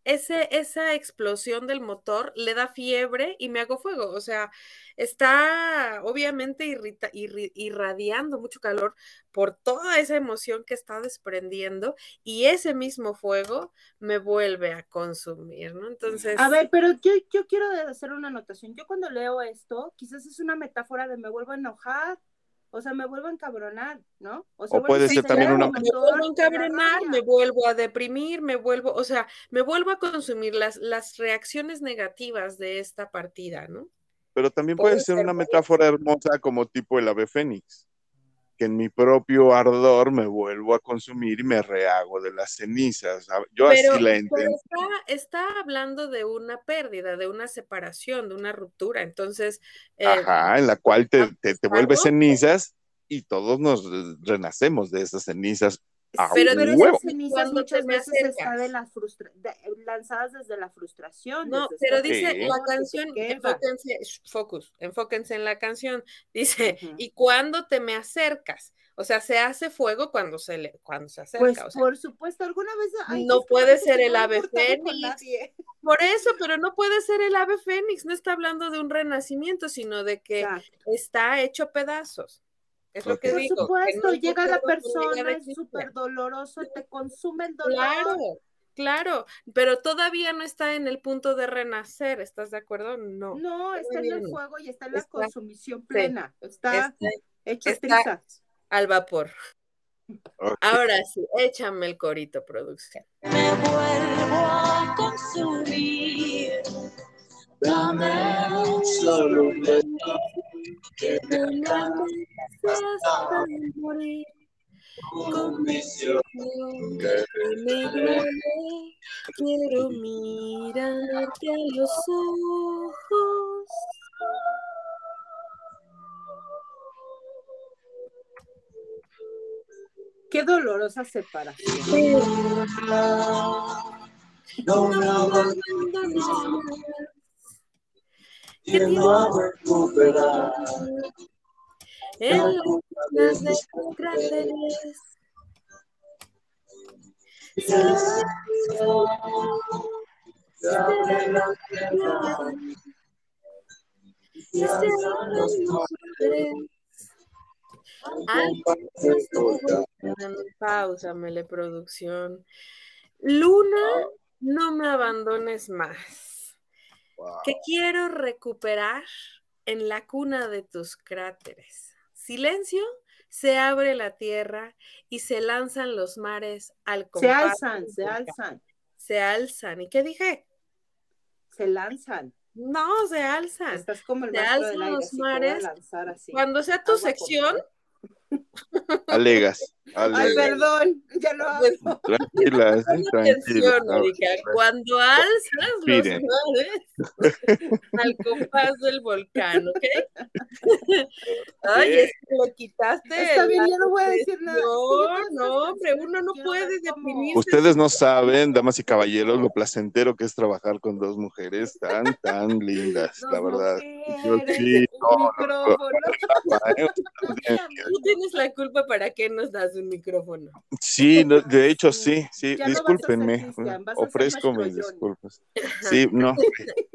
Ese, esa explosión del motor le da fiebre y me hago fuego. O sea, está obviamente irrita- irri- irradiando mucho calor por toda esa emoción que está desprendiendo y ese mismo fuego me vuelve a consumir, ¿no? Entonces, A ver, pero yo, yo quiero hacer una anotación. Yo cuando leo esto, quizás es una metáfora de me vuelvo a enojar, o sea, me vuelvo a encabronar, ¿no? O bueno, puede se ser también una- me vuelvo a encabronar, me vuelvo a deprimir, me vuelvo, o sea, me vuelvo a consumir las, las reacciones negativas de esta partida, ¿no? Pero también Puede puede ser ser, una metáfora hermosa como tipo el ave fénix, que en mi propio ardor me vuelvo a consumir y me rehago de las cenizas. Yo Pero, así la pero entiendo. está, está hablando de una pérdida, de una separación, de una ruptura. Entonces, eh, Ajá, en la cual te, te, te vuelves cenizas y todos nos renacemos de esas cenizas. A pero Pero esas cenizas muchas veces está acercas. de la frustra de- lanzadas desde la frustración. No, pero dice Sí. la canción, enfóquense, focus, enfóquense en la canción. Dice, y cuando te me acercas, o sea, se hace fuego cuando se le, cuando se acerca. Pues o sea, por supuesto, alguna vez ay, No puede ser el ave fénix. por eso, pero no puede ser el ave fénix, no está hablando de un renacimiento, sino de que Exacto. está hecho pedazos. Es lo que. Por digo. que supuesto, no llega la persona, es súper doloroso, te consume el dolor. Claro, claro, pero todavía no está en el punto de renacer, ¿estás de acuerdo? No. No, está en el fuego y está en la Está- consumición plena. Está Está hecho está- al vapor. Ahora sí, échame el corito, producción. Me vuelvo a consumir. Dame un solo que te alcance hasta morir. Con visión que me duele, quiero mirarte a los ojos. Qué dolorosa separación. No abandones Tiendo a recuperar En las de tus cráteres. Pausa, mele producción. Luna, no me abandones más. Wow. Que quiero recuperar en la cuna de tus cráteres. Silencio, se abre la tierra y se lanzan los mares al Se compás alzan, del se alzan, Se alzan. ¿Y qué dije? se lanzan. No, se alzan. Estás como el Se alzan del aire, los mares. lanzar así. Cuando sea tu Agua sección, Alegas, Ay, alegas. perdón, ya lo Pues, hago. Tranquila, sí, Pon tranquila. atención, Erika. Cuando alzas los mares al compás del volcán, ¿ok? Ay, es que le quitaste. Está bien, la yo no voy a decir nada. No, pues, hombre, uno no puede deprimirse. Ustedes no saben, damas y caballeros, lo placentero que es trabajar con dos mujeres tan, tan lindas, la verdad. Yo sí, no, culpa, ¿para qué nos das un micrófono? Sí, no, de hecho sí, sí, Ya discúlpenme, ofrezco mis disculpas. Sí, no,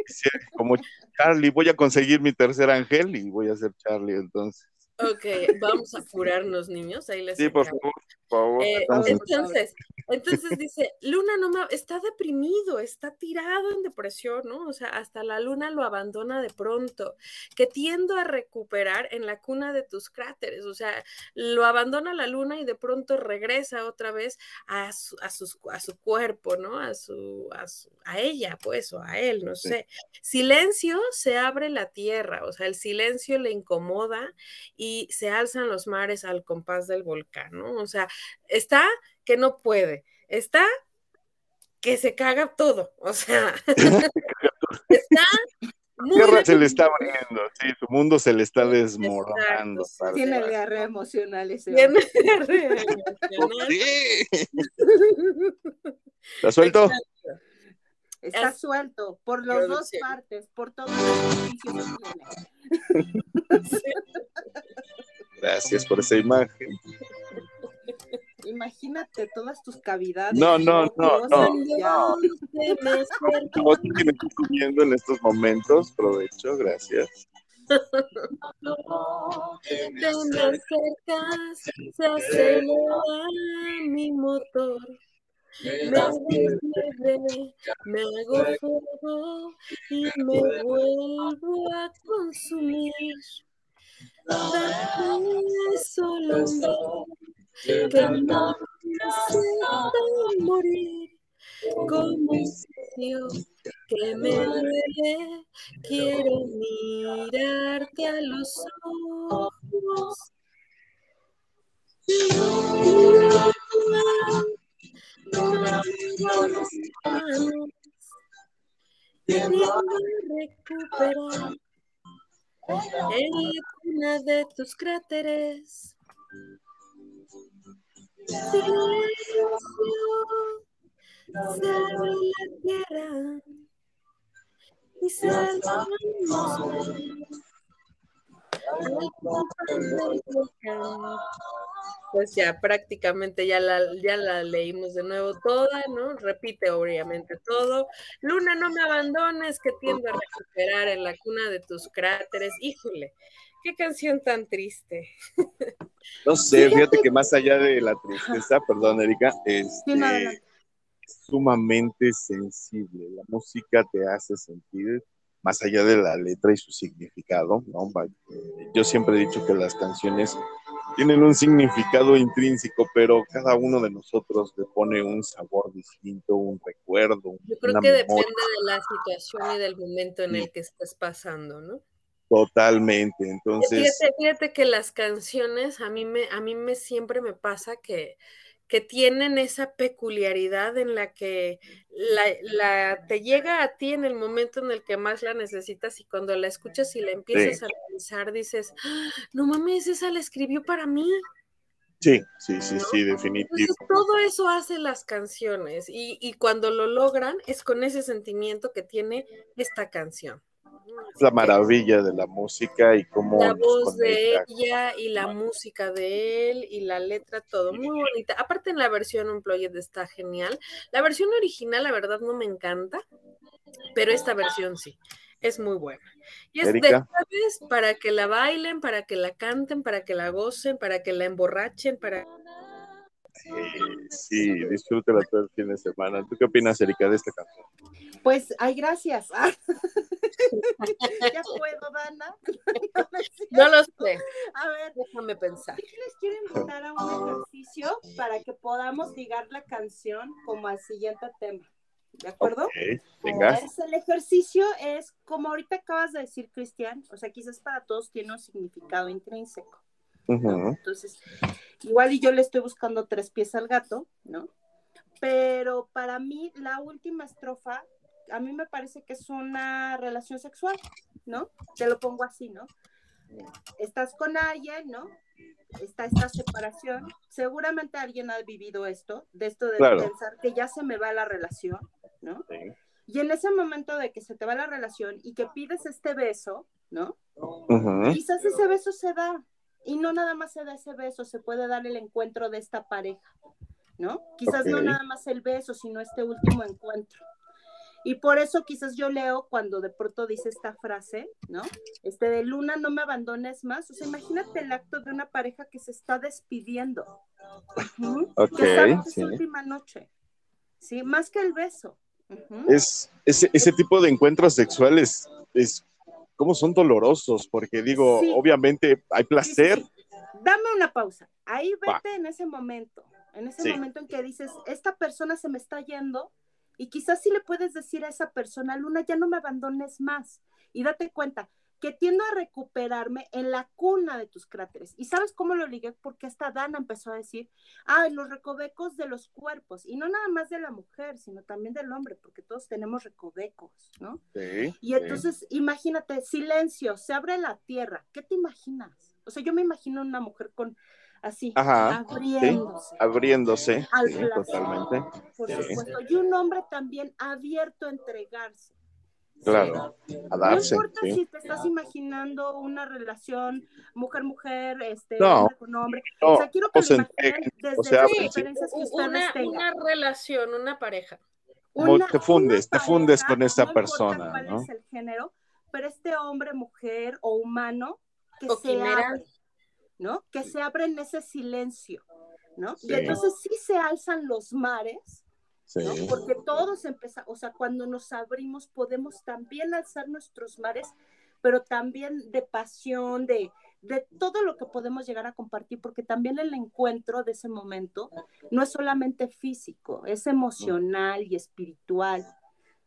sí, como Charlie, voy a conseguir mi tercer ángel y voy a ser Charlie entonces. Ok, vamos a apurarnos, niños. Ahí les Sí, por favor, por favor. Eh, entonces, entonces dice, Luna no me, está deprimido, está tirado en depresión, ¿no? O sea, hasta la luna lo abandona de pronto, que tiendo a recuperar en la cuna de tus cráteres, o sea, lo abandona la luna y de pronto regresa otra vez a su, a sus- a su cuerpo, ¿no? A su, a su- a ella, pues, o a él, no Sí. sé. Silencio, se abre la tierra, o sea, el silencio le incomoda y se alzan los mares al compás del volcán, ¿no? O sea, está que no puede, está que se caga todo, o sea, está muy tierra se le está abriendo, sí, su mundo se le está desmoronando. Tiene diarrea emocional ese Tiene diarrea emocional. Sí. ¿La suelto? Exacto. Está Es- suelto por las dos partes, por todos los orificios que tiene. Gracias por esa imagen. Imagínate todas tus cavidades. No, no, no, no, no. Que me en estos momentos, provecho, gracias. Se acelera mi motor. Me desvive, me hago fuego y me vuelvo a consumir. Dame solo un que no necesita morir. Como un que me duele, quiero mirarte a los ojos. Recuperar en la de tus cráteres. Silencio, la tierra y volcán. Pues ya prácticamente ya la, ya la leímos de nuevo toda, ¿no? Repite obviamente todo. Luna, no me abandones, que tiendo a recuperar en la cuna de tus cráteres. Híjole, qué canción tan triste. No sé, fíjate que más allá de la tristeza, perdón, Erika, Sí, este, es sumamente sensible. La música te hace sentir más allá de la letra y su significado, ¿no? Eh, Yo siempre he dicho que las canciones tienen un significado intrínseco, pero cada uno de nosotros le pone un sabor distinto, un recuerdo. Yo creo que memoria. depende de la situación y del momento en el que estés pasando, ¿no? Totalmente. Entonces, Fíjate, fíjate que las canciones a mí me, a mí me siempre me pasa que, que tienen esa peculiaridad en la que la, la- te llega a ti en el momento en el que más la necesitas y cuando la escuchas y la empiezas a analizar dices, "Ah, no mames, esa la escribió para mí. sí, sí, sí, ¿no? sí, definitivo. Entonces todo eso hace las canciones y, y cuando lo logran es con ese sentimiento que tiene esta canción. Es la maravilla de la música y cómo la voz de ella y la música de él y la letra, todo muy bonita. Aparte en la versión Unplugged está genial. La versión original, la verdad, no me encanta, pero esta versión sí, es muy buena. Y es de jueves para que la bailen, para que la canten, para que la gocen, para que la emborrachen, para... Eh, sí, disfrútela todo el fin de semana. ¿Tú qué opinas, Erika, de esta canción? Pues, ay, gracias. ya puedo, Dana. No, lo sé, A ver, déjame pensar. sí les quiero invitar a un ejercicio para que podamos ligar la canción como al siguiente tema. ¿De acuerdo? Venga. El ejercicio es, como ahorita acabas de decir, Cristian, o sea, quizás para todos tiene un significado intrínseco. Entonces, igual y yo le estoy buscando tres pies al gato, ¿no? Pero para mí, la última estrofa, a mí me parece que es una relación sexual, ¿no? Te lo pongo así, ¿no? Estás con alguien, ¿no? Está esta separación. Seguramente alguien ha vivido esto, de esto de Claro. pensar que ya se me va la relación, ¿no? sí. Y en ese momento de que se te va la relación y que pides este beso, ¿no? Quizás ese beso se da y no nada más se da ese beso, se puede dar el encuentro de esta pareja, ¿no? Quizás no nada más el beso, sino este último encuentro. Y por eso quizás yo leo cuando de pronto dice esta frase, ¿no? Este de Luna, no me abandones más. O sea, imagínate el acto de una pareja que se está despidiendo. Ujú. Ok, que sabe que es sí. su última noche. Sí, más que el beso. Ujú. Es, ese, ese tipo de encuentros sexuales es como son dolorosos, porque digo, Sí. obviamente hay placer, sí. Dame una pausa. Ahí Va. vete en ese momento, en ese momento en que dices, esta persona se me está yendo y quizás si le puedes decir a esa persona, Luna, ya no me abandones más. Y date cuenta que tiendo a recuperarme en la cuna de tus cráteres. ¿Y sabes cómo lo ligué? Porque esta Dana empezó a decir, ah, los recovecos de los cuerpos. Y no nada más de la mujer, sino también del hombre, porque todos tenemos recovecos, ¿no? Sí, Y sí. entonces, imagínate, silencio, se abre la tierra. ¿Qué te imaginas? O sea, yo me imagino una mujer con así, Ajá, abriéndose. abriéndose, Al sí, totalmente, Por sí. supuesto. Y un hombre también abierto a entregarse. claro, a No darse, importa sí. si te estás imaginando una relación mujer-mujer, este, No. hombre con hombre. No, o sea, quiero que o lo se imaginen entreguen, desde o sea, las sí. referencias que ustedes Una, tengan. una relación, una pareja. Una- te fundes, te fundes con esa no importa persona, cuál ¿no? es el género, pero este hombre, mujer o humano que O se ¿no? Que se abre en ese silencio, ¿no? Sí. Y entonces sí se alzan los mares, Sí, ¿no? Porque todos empezamos, o sea, cuando nos abrimos podemos también alzar nuestros mares, pero también de pasión, de, de todo lo que podemos llegar a compartir, porque también el encuentro de ese momento no es solamente físico, es emocional y espiritual,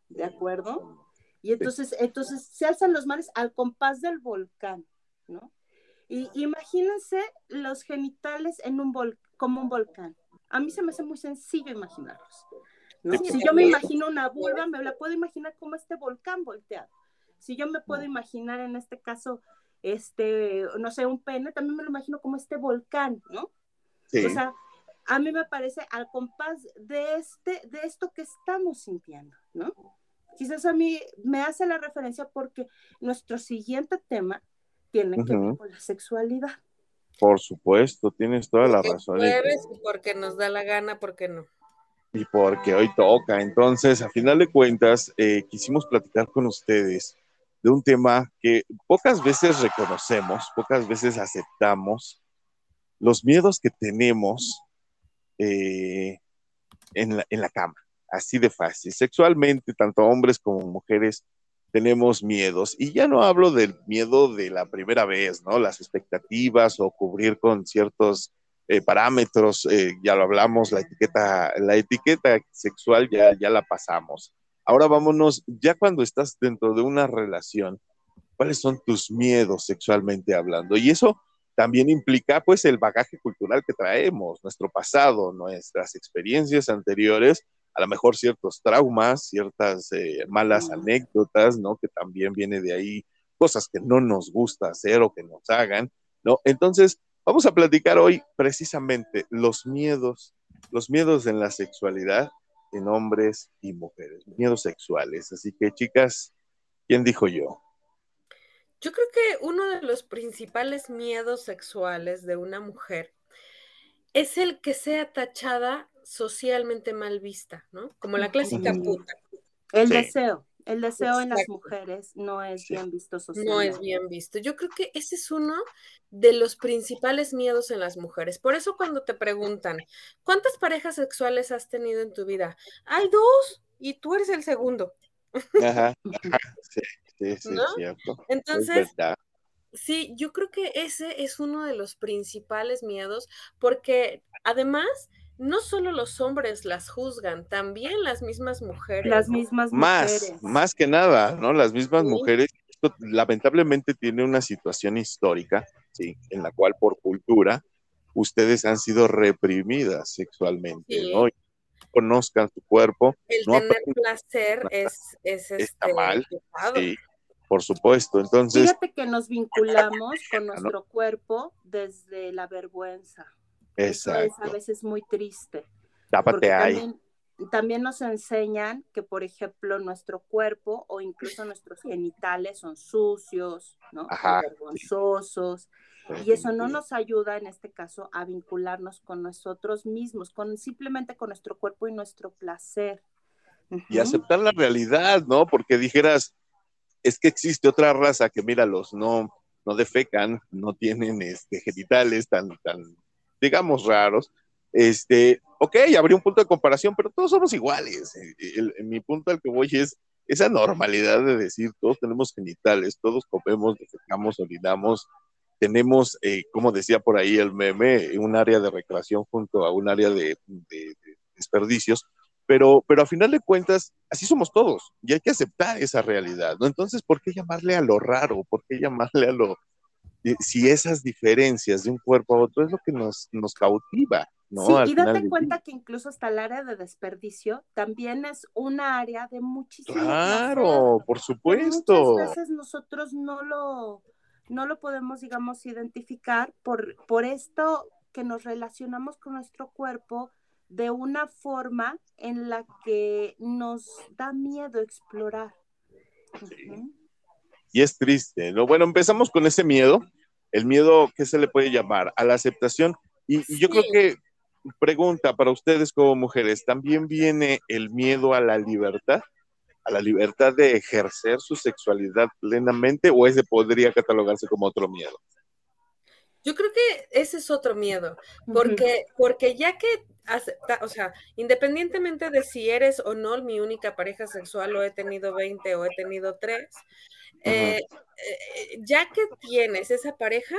¿de acuerdo? Y entonces, entonces se alzan los mares al compás del volcán, ¿no? Y imagínense los genitales en un vol como un volcán. A mí se me hace muy sencillo imaginarlos. ¿no? Sí, Si yo me imagino una vulva, me la puedo imaginar como este volcán volteado. Si yo me puedo imaginar en este caso, este, no sé, un pene, también me lo imagino como este volcán, ¿no? sí, O sea, a mí me parece al compás de este, de esto que estamos sintiendo, ¿no? Quizás a mí me hace la referencia porque nuestro siguiente tema tiene que ver con la sexualidad. por supuesto, tienes toda la razón. jueves y porque nos da la gana, porque no. y porque hoy toca. Entonces, a final de cuentas, eh, quisimos platicar con ustedes de un tema que pocas veces reconocemos, pocas veces aceptamos, los miedos que tenemos eh, en, la, en la cama, así de fácil. Sexualmente, tanto hombres como mujeres, tenemos miedos. Y ya no hablo del miedo de la primera vez, ¿no? Las expectativas o cubrir con ciertos eh, parámetros, eh, ya lo hablamos, la etiqueta, la etiqueta sexual ya, ya la pasamos. Ahora vámonos, ya cuando estás dentro de una relación, ¿cuáles son tus miedos sexualmente hablando? Y eso también implica pues el bagaje cultural que traemos, nuestro pasado, nuestras experiencias anteriores, a lo mejor ciertos traumas, ciertas eh, malas anécdotas, ¿no? Que también viene de ahí, cosas que no nos gusta hacer o que nos hagan, ¿no? Entonces, Vamos a platicar hoy precisamente los miedos, los miedos en la sexualidad en hombres y mujeres, miedos sexuales. Así que, chicas, ¿quién dijo yo? Yo creo que uno de los principales miedos sexuales de una mujer es el que sea tachada socialmente mal vista, ¿no? Como la clásica puta. El deseo. El deseo en las mujeres no es bien visto socialmente. No es bien visto. Yo creo que ese es uno de los principales miedos en las mujeres. Por eso cuando te preguntan, ¿cuántas parejas sexuales has tenido en tu vida? Hay dos y tú eres el segundo. Ajá, sí, sí, sí, cierto. Entonces, sí, yo creo que ese es uno de los principales miedos porque además no solo los hombres las juzgan, también las mismas mujeres. Las mismas mujeres. Más, más que nada, ¿no? Las mismas mujeres. Esto lamentablemente tiene una situación histórica, ¿sí? En la cual por cultura ustedes han sido reprimidas sexualmente, ¿no? conozcan su cuerpo. El tener placer es, es está este, mal. Sí, por supuesto. Entonces. Fíjate que nos vinculamos con nuestro cuerpo desde la vergüenza. Es a veces muy triste. Tápate ahí. También, nos enseñan que, por ejemplo, nuestro cuerpo o incluso nuestros genitales son sucios, ¿no? vergonzosos. Y eso no nos ayuda en este caso a vincularnos con nosotros mismos, con simplemente con nuestro cuerpo y nuestro placer. Y aceptar la realidad, ¿no? Porque dijeras, es que existe otra raza que, míralos, no, no defecan, no tienen este, genitales tan, tan digamos, raros, este, ok, habría un punto de comparación, pero todos somos iguales. en mi punto al que voy es esa normalidad de decir, todos tenemos genitales, todos comemos, defecamos, orinamos, tenemos, eh, como decía por ahí el meme, un área de recreación junto a un área de, desperdicios, pero, pero a final de cuentas, así somos todos y hay que aceptar esa realidad, ¿no? Entonces, ¿por qué llamarle a lo raro? ¿Por qué llamarle a lo, si esas diferencias de un cuerpo a otro es lo que nos, nos cautiva. ¿no? Sí, y date cuenta que incluso hasta el área de desperdicio también es un área de muchísimo Claro, por supuesto. Muchas veces nosotros no lo, no lo podemos, digamos, identificar por, por esto que nos relacionamos con nuestro cuerpo de una forma en la que nos da miedo explorar. Y es triste, ¿no? Bueno, empezamos con ese miedo, el miedo, ¿qué se le puede llamar? A la aceptación. Y, yo creo que, pregunta para ustedes como mujeres, ¿también viene el miedo a la libertad? ¿A la libertad de ejercer su sexualidad plenamente o ese podría catalogarse como otro miedo? Yo creo que ese es otro miedo, porque, porque ya que, o sea, independientemente de si eres o no mi única pareja sexual, o he tenido 20 o he tenido 3, eh, eh, ya que tienes esa pareja,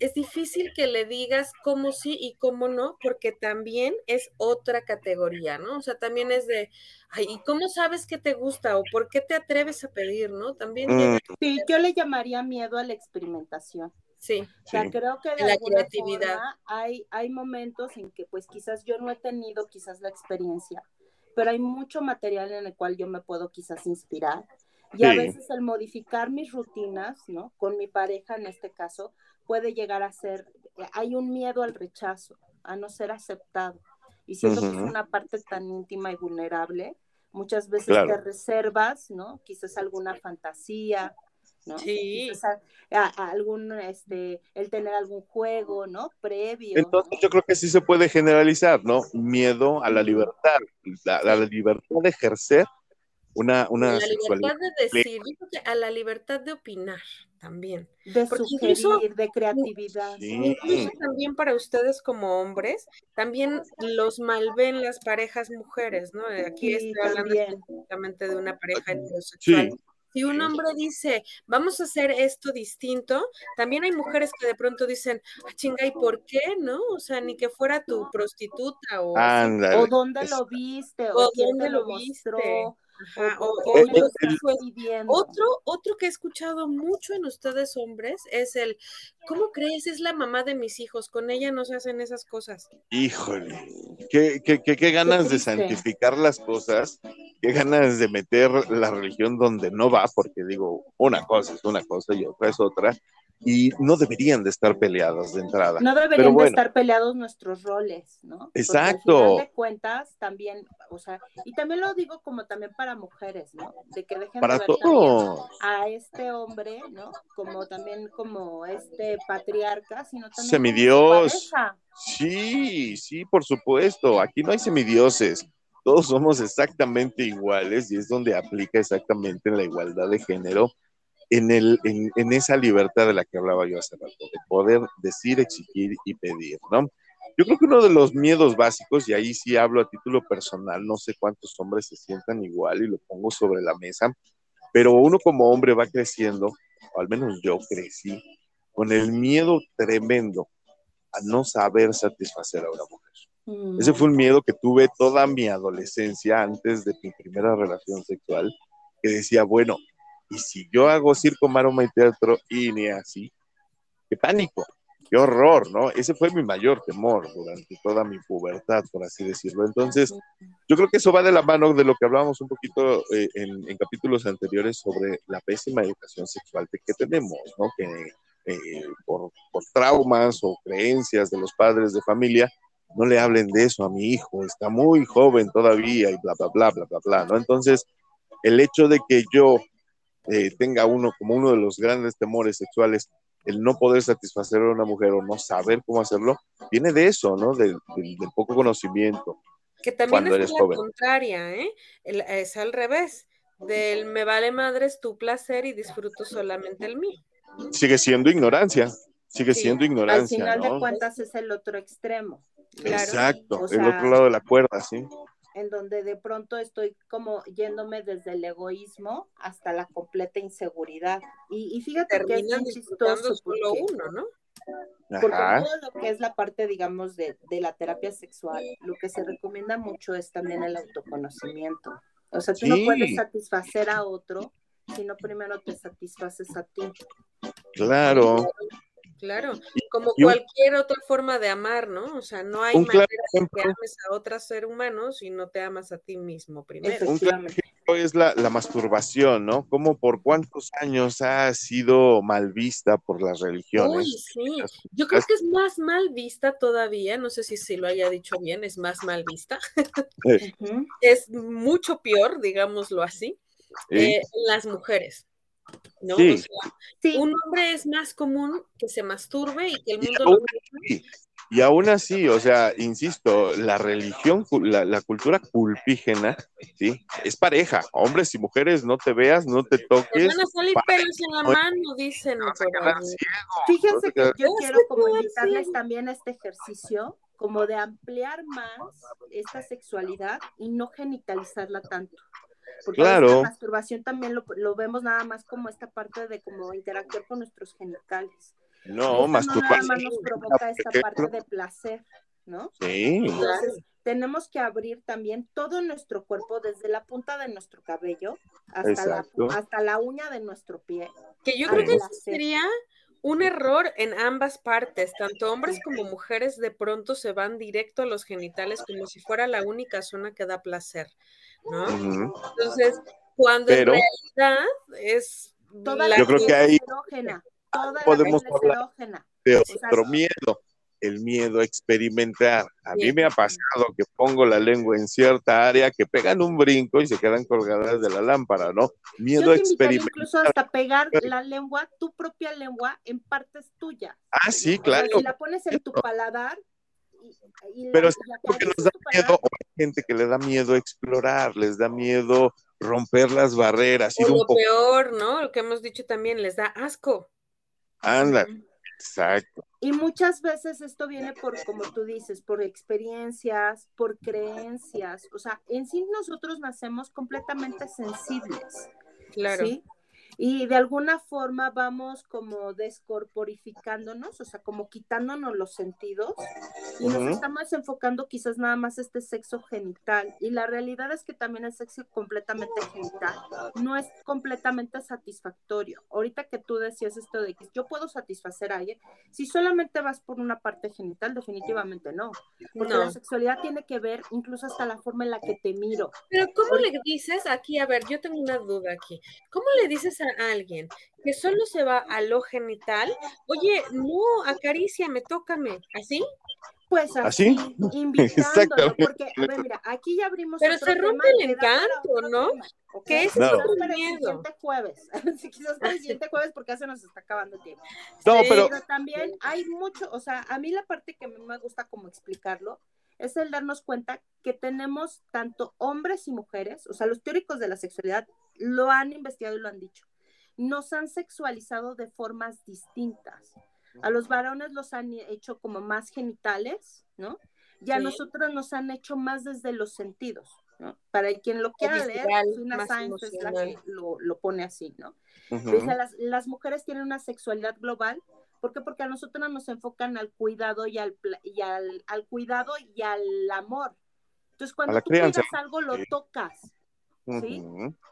es difícil que le digas cómo sí y cómo no, porque también es otra categoría, ¿no? O sea, también es de, ay, ¿y cómo sabes que te gusta o por qué te atreves a pedir, ¿no? También. Mm. Sí, yo le llamaría miedo a la experimentación. Sí. O sea, creo que de la creatividad. hay, hay momentos en que pues quizás yo no he tenido quizás la experiencia, pero hay mucho material en el cual yo me puedo quizás inspirar y a veces el modificar mis rutinas, ¿no? Con mi pareja en este caso, puede llegar a ser, hay un miedo al rechazo, a no ser aceptado. Y siento que es una parte tan íntima y vulnerable, muchas veces te reservas, ¿no? Quizás alguna fantasía, ¿no? Sí. algún, este, el tener algún juego, ¿no? Previo. Entonces yo creo que sí se puede generalizar, ¿no? Miedo a la libertad, la libertad de ejercer una, una la libertad de decir, a la libertad de opinar también. De sugerir, de creatividad. Incluso también para ustedes como hombres, también los malven las parejas mujeres, ¿no? Aquí estoy hablando específicamente de una pareja heterosexual. Si un hombre dice, vamos a hacer esto distinto, también hay mujeres que de pronto dicen, ah, chinga, ¿y por qué? ¿No? O sea, ni que fuera tu prostituta o... Ándale. O dónde Es- lo viste, O dónde lo lo viste. mostró, Ajá, o, el-. Otro, otro que he escuchado mucho en ustedes hombres es el, ¿cómo crees? Es la mamá de mis hijos, con ella no se hacen esas cosas. Híjole, qué, qué, qué, qué ganas de santificar las cosas, qué ganas de meter la religión donde no va, porque digo, una cosa es una cosa y otra es otra, y no deberían de estar peleadas de entrada. No deberían de estar peleados nuestros roles, ¿no? Porque Exacto. al final de cuentas, también, o sea, y también lo digo como también para mujeres, ¿no? De que dejen Para de ver todo. a este hombre, ¿no? Como también como este patriarca, sino también Semidios. como su. Sí, sí, por supuesto. Aquí no hay semidioses. Todos somos exactamente iguales y es donde aplica exactamente la igualdad de género en, el, en, esa libertad de la que hablaba yo hace rato, de poder decir, exigir y pedir, ¿no? Yo creo que uno de los miedos básicos, y ahí sí hablo a título personal, no sé cuántos hombres se sientan igual y lo pongo sobre la mesa, pero uno como hombre va creciendo, o al menos yo crecí, con el miedo tremendo a no saber satisfacer a una mujer. Mm. Ese fue un miedo que tuve toda mi adolescencia antes de mi primera relación sexual, que decía, bueno, y si yo hago circo, maroma y teatro y ni así, qué pánico, qué horror, ¿no? Ese fue mi mayor temor durante toda mi pubertad, por así decirlo. Entonces, yo creo que eso va de la mano de lo que hablábamos un poquito eh, en, en capítulos anteriores sobre la pésima educación sexual que, que tenemos, ¿no? Que eh, por, por traumas o creencias de los padres de familia, no le hablen de eso a mi hijo, está muy joven todavía y bla, bla, bla, bla, bla, bla, ¿no? Entonces, el hecho de que yo eh, tenga uno como uno de los grandes temores sexuales, el no poder satisfacer a una mujer o no saber cómo hacerlo, viene de eso, ¿no? Del, del- del poco conocimiento. Que también es la joven. contraria, ¿eh? El- es al revés. Del me vale madres tu placer y disfruto solamente el mío. Sigue siendo ignorancia, sigue Sí, siendo Al ignorancia, final de cuentas es el otro extremo. Exacto, O el otro lado de la cuerda, sí. en donde de pronto estoy como yéndome desde el egoísmo hasta la completa inseguridad. Y, y fíjate que es Terminan bien disfrutando chistoso solo porque, uno, ¿no? porque Ajá. todo lo que es la parte, digamos, de, de la terapia sexual, lo que se recomienda mucho es también el autoconocimiento. O sea, tú no puedes satisfacer a otro si no primero te satisfaces a ti. Claro. Claro, como un- cualquier otra forma de amar, ¿no? O sea, no hay claro manera de que ames a otros seres humanos si no te amas a ti mismo primero. Un claro ejemplo es la, la masturbación, ¿no? Como por cuántos años ha sido mal vista por las Uy, religiones. sí. Yo creo que es más mal vista todavía, no sé si, si lo haya dicho bien, es más mal vista. Es mucho peor, digámoslo así, ¿sí? eh, las mujeres. ¿No? Sí. O sea, Sí, un hombre es más común que se masturbe y que el Y mundo aún lo así, y aún así, o sea, insisto, la religión, la, la cultura culpígena, ¿sí? Es pareja, hombres y mujeres, no te veas, no te toques. van a salir pelos en la mano, dicen ahí. Fíjense que yo Es quiero como invitarles también a este ejercicio, como de ampliar más esta sexualidad y no genitalizarla tanto. Porque Claro. la masturbación también lo, lo vemos nada más como esta parte de como interactuar con nuestros genitales. No, no nada masturbación. más nos provoca esta parte de placer, ¿no? Sí, Entonces, tenemos que abrir también todo nuestro cuerpo, desde la punta de nuestro cabello hasta, la, hasta la uña de nuestro pie. Que yo creo que eso sería un error en ambas partes, tanto hombres como mujeres de pronto se van directo a los genitales como si fuera la única zona que da placer, ¿no? Entonces, cuando Pero- en realidad es Toda la Yo creo que ahí es erógena. Toda podemos la piel es hablar. erógena. de otro miedo, el miedo a experimentar. A mí me ha pasado que pongo la lengua en cierta área, que pegan un brinco y se quedan colgadas de la lámpara, ¿no? Miedo Yo a experimentar. incluso hasta pegar la lengua, tu propia lengua, en partes tuyas. Ah, sí, O sea, claro. si la pones en tu paladar. Y, y la- Pero Porque acaricias nos da miedo, o hay gente que le da miedo explorar, les da miedo romper las barreras, ir o un lo poco. peor, ¿no? Lo que hemos dicho también, les da asco. Anda. Exacto. Y muchas veces esto viene por, como tú dices, por experiencias, por creencias. O sea, en sí nosotros nacemos completamente sensibles. Claro. ¿sí? Y de alguna forma vamos como descorporificándonos, o sea, como quitándonos los sentidos y nos Ujú. estamos enfocando quizás nada más este sexo genital y la realidad es que también el sexo completamente genital no es completamente satisfactorio. Ahorita que tú decías esto de que yo puedo satisfacer a alguien, si solamente vas por una parte genital, definitivamente no, porque No. la sexualidad tiene que ver incluso hasta la forma en la que te miro. Pero ¿cómo le dices aquí? A ver, yo tengo una duda aquí. ¿Cómo le dices a alguien que solo se va a lo genital? Oye, no, acaríciame, tócame, ¿así? Pues ¿Así? así, invitándolo, porque, a ver, mira, aquí ya abrimos Pero otro se tema rompe el encanto, ¿no? tema, ¿ok? Que No. es el para el miedo. siguiente jueves, Sí, quizás para el siguiente jueves porque ya se nos está acabando el tiempo. No, Sí. pero Pero también hay mucho, o sea, a mí la parte que a me gusta como explicarlo es el darnos cuenta que tenemos tanto hombres y mujeres, o sea, los teóricos de la sexualidad lo han investigado y lo han dicho, nos han sexualizado de formas distintas. A los varones los han hecho como más genitales, ¿no? Y a Sí. nosotros nos han hecho más desde los sentidos, ¿no? Para quien lo quiera leer, Suina más Sáenz es la que lo, lo pone así, ¿no? Dice, las, las mujeres tienen una sexualidad global. ¿Por qué? Porque a nosotros nos enfocan al cuidado y al, y al, al cuidado y al amor. Entonces, cuando tú cuidas algo, lo tocas, ¿sí?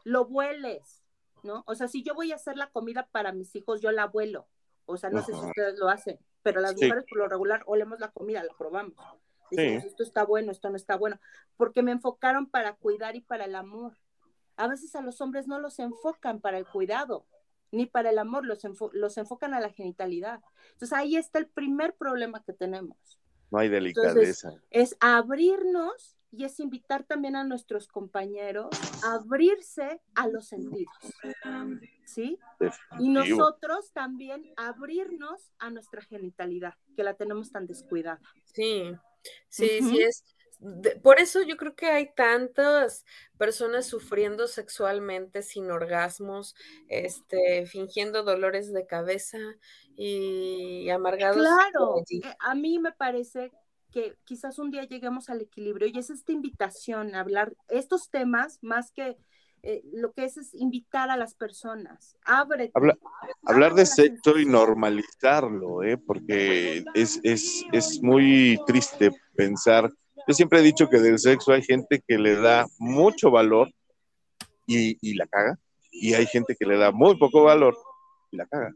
lo hueles, ¿no? O sea, si yo voy a hacer la comida para mis hijos, yo la vuelo. O sea, no sé si ustedes lo hacen, pero las Sí. mujeres por lo regular olemos la comida, la probamos. Decimos, Sí. esto está bueno, esto no está bueno, porque me enfocaron para cuidar y para el amor. A veces a los hombres no los enfocan para el cuidado, ni para el amor, los, enfo- los enfocan a la genitalidad. Entonces ahí está el primer problema que tenemos no hay delicadeza. es abrirnos y es invitar también a nuestros compañeros a abrirse a los sentidos, ¿sí? Y nosotros también abrirnos a nuestra genitalidad, que la tenemos tan descuidada. Sí, sí, sí es. de- por eso yo creo que hay tantas personas sufriendo sexualmente sin orgasmos, este, fingiendo dolores de cabeza y amargados. Claro, eh, a mí me parece que quizás un día lleguemos al equilibrio y es esta invitación a hablar estos temas más que eh, lo que es es invitar a las personas. Ábrete. Habla- Hablar de sexo y normalizarlo, ¿eh? porque es, es, es muy triste pensar. Yo siempre he dicho que del sexo hay gente que le da mucho valor y, y la caga, y hay gente que le da muy poco valor y la caga.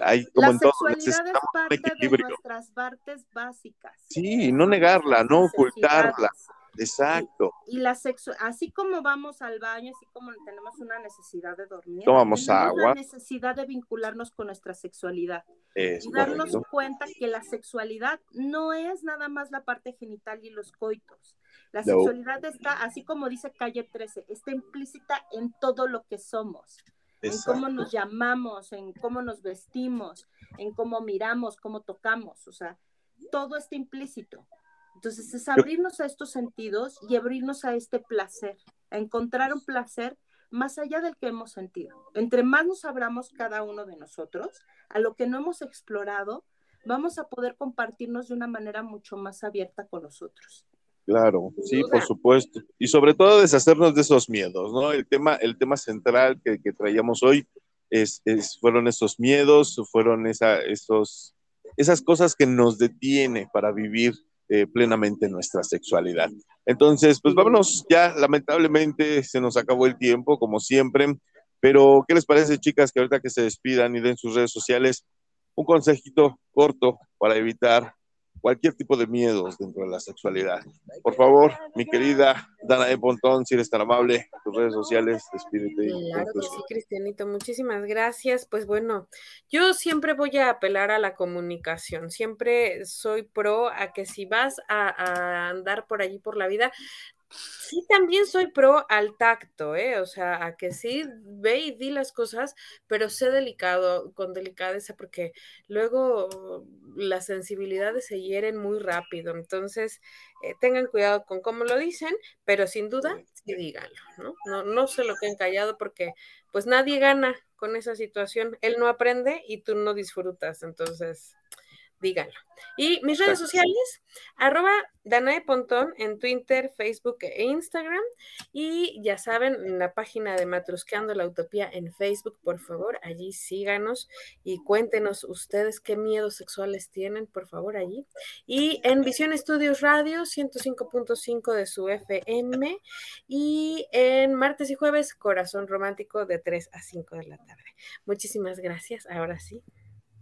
Hay como La en todo, sexualidad es parte de nuestras partes básicas. Sí, no negarla, no ocultarla. Exacto. Y la sexu así como vamos al baño, así como tenemos una necesidad de dormir, Tomamos tenemos agua. la necesidad de vincularnos con nuestra sexualidad Es y darnos cuenta que la sexualidad no es nada más la parte genital y los coitos. La No. sexualidad está, así como dice Calle 13, está implícita en todo lo que somos, en cómo nos llamamos, en cómo nos vestimos, en cómo miramos, cómo tocamos, o sea, todo está implícito. Entonces es abrirnos a estos sentidos y abrirnos a este placer, a encontrar un placer más allá del que hemos sentido. Entre más nos abramos cada uno de nosotros a lo que no hemos explorado, vamos a poder compartirnos de una manera mucho más abierta con nosotros. Claro, sí, por supuesto. Y sobre todo deshacernos de esos miedos, ¿no? El tema, el tema central que, que traíamos hoy es, es- fueron esos miedos, fueron esa, esos, esas cosas que nos detiene para vivir eh, plenamente nuestra sexualidad. Entonces, pues vámonos ya, lamentablemente se nos acabó el tiempo, como siempre, pero ¿qué les parece, chicas, que ahorita que se despidan y den sus redes sociales, un consejito corto para evitar cualquier tipo de miedos dentro de la sexualidad? Por favor, mi querida Dana E. Pontón, si eres tan amable, tus redes sociales, despídete. Claro que sí, Cristianito, muchísimas gracias. Pues bueno, yo siempre voy a apelar a la comunicación, siempre soy pro a que si vas a, a andar por allí por la vida, sí también soy pro al tacto, ¿eh? O sea, a que sí ve y di las cosas, pero sé delicado, con delicadeza, porque luego las sensibilidades se hieren muy rápido. Entonces, eh, tengan cuidado con cómo lo dicen, pero sin duda, sí díganlo, ¿no? No, no se lo queden callado porque pues nadie gana con esa situación. Él no aprende y tú no disfrutas. Entonces, díganlo. Y mis redes sociales, arroba Danae Pontón en Twitter, Facebook e Instagram. Y ya saben, la página de Matrusqueando la Utopía en Facebook, por favor, allí síganos y cuéntenos ustedes qué miedos sexuales tienen, por favor, allí. Y en Visión Estudios Radio, 105.5 de su FM. Y en martes y jueves, Corazón Romántico de 3 a 5 de la tarde. Muchísimas gracias. Ahora sí.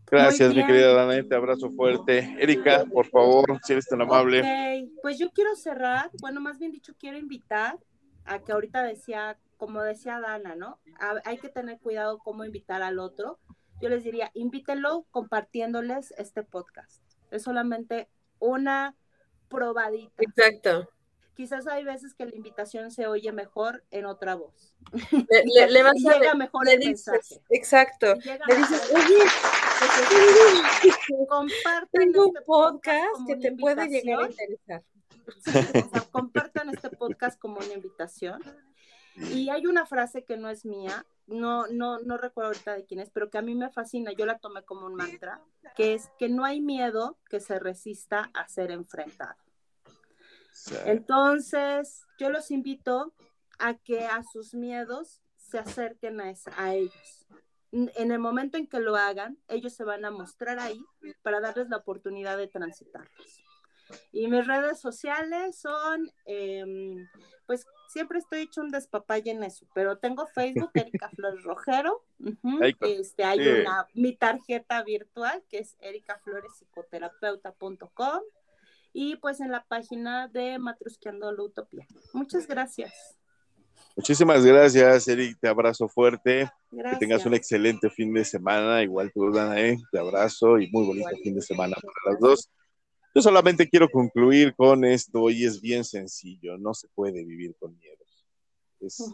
Gracias, mi querida Danae, te abrazo fuerte. Erika, por favor, si eres tan amable. Ok, pues yo quiero cerrar, bueno, más bien dicho, quiero invitar a que ahorita decía, como decía Dana, ¿no? A- hay que tener cuidado cómo invitar al otro. Yo les diría, invítenlo compartiéndoles este podcast. Es solamente una probadita. Exacto. Quizás hay veces que la invitación se oye mejor en otra voz. Le, le- le vas Y a llega le- mejor le el dices, mensaje. exacto. Le dices, oye, compartan tengo un este podcast como que te puede llegar a interesar. Sí, o sea, compartan este podcast como una invitación. Y hay una frase que no es mía, no, no, no recuerdo ahorita de quién es, pero que a mí me fascina, yo la tomé como un mantra, que es que no hay miedo que se resista a ser enfrentado. Entonces, yo los invito a que a sus miedos se acerquen a, esa- a ellos. En el momento en que lo hagan, ellos se van a mostrar ahí para darles la oportunidad de transitarlos. Y mis redes sociales son, em, pues siempre estoy hecho un despapalle en eso, pero tengo Facebook, Erika Flores Rojero. este, hay sí. una, mi tarjeta virtual que es ericaflorespsicoterapeuta.com y pues en la página de Matrusqueando la Utopía. Muchas gracias. Muchísimas gracias, Eric. Te abrazo fuerte. Gracias. Que tengas un excelente fin de semana. Igual tú, Danae, te abrazo y muy bonito fin de semana para las dos. Yo solamente quiero concluir con esto y es bien sencillo. No se puede vivir con miedos. Es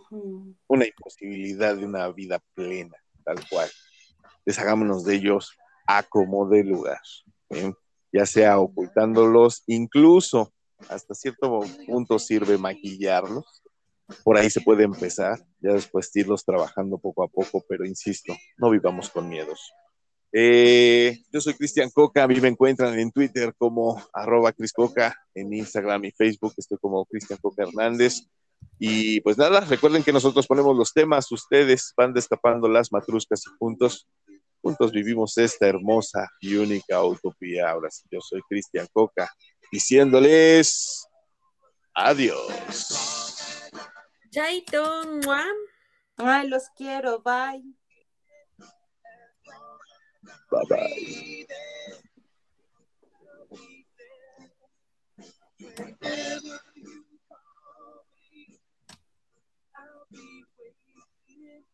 una imposibilidad de una vida plena, tal cual. Deshagámonos de ellos a como de lugar, ¿eh? Ya sea ocultándolos, incluso hasta cierto punto sirve maquillarlos. Por ahí se puede empezar, ya después irlos trabajando poco a poco, pero insisto, no vivamos con miedos. Eh, yo soy Cristian Coca, a mí me encuentran en Twitter como arroba Coca, en Instagram y Facebook estoy como Cristian Coca Hernández. Y pues nada, recuerden que nosotros ponemos los temas, ustedes van destapando las matruscas y juntos, Juntos vivimos esta hermosa y única utopía. Ahora sí, yo soy Cristian Coca, diciéndoles adiós. Chaito, Ay, los quiero, bye. Bye bye.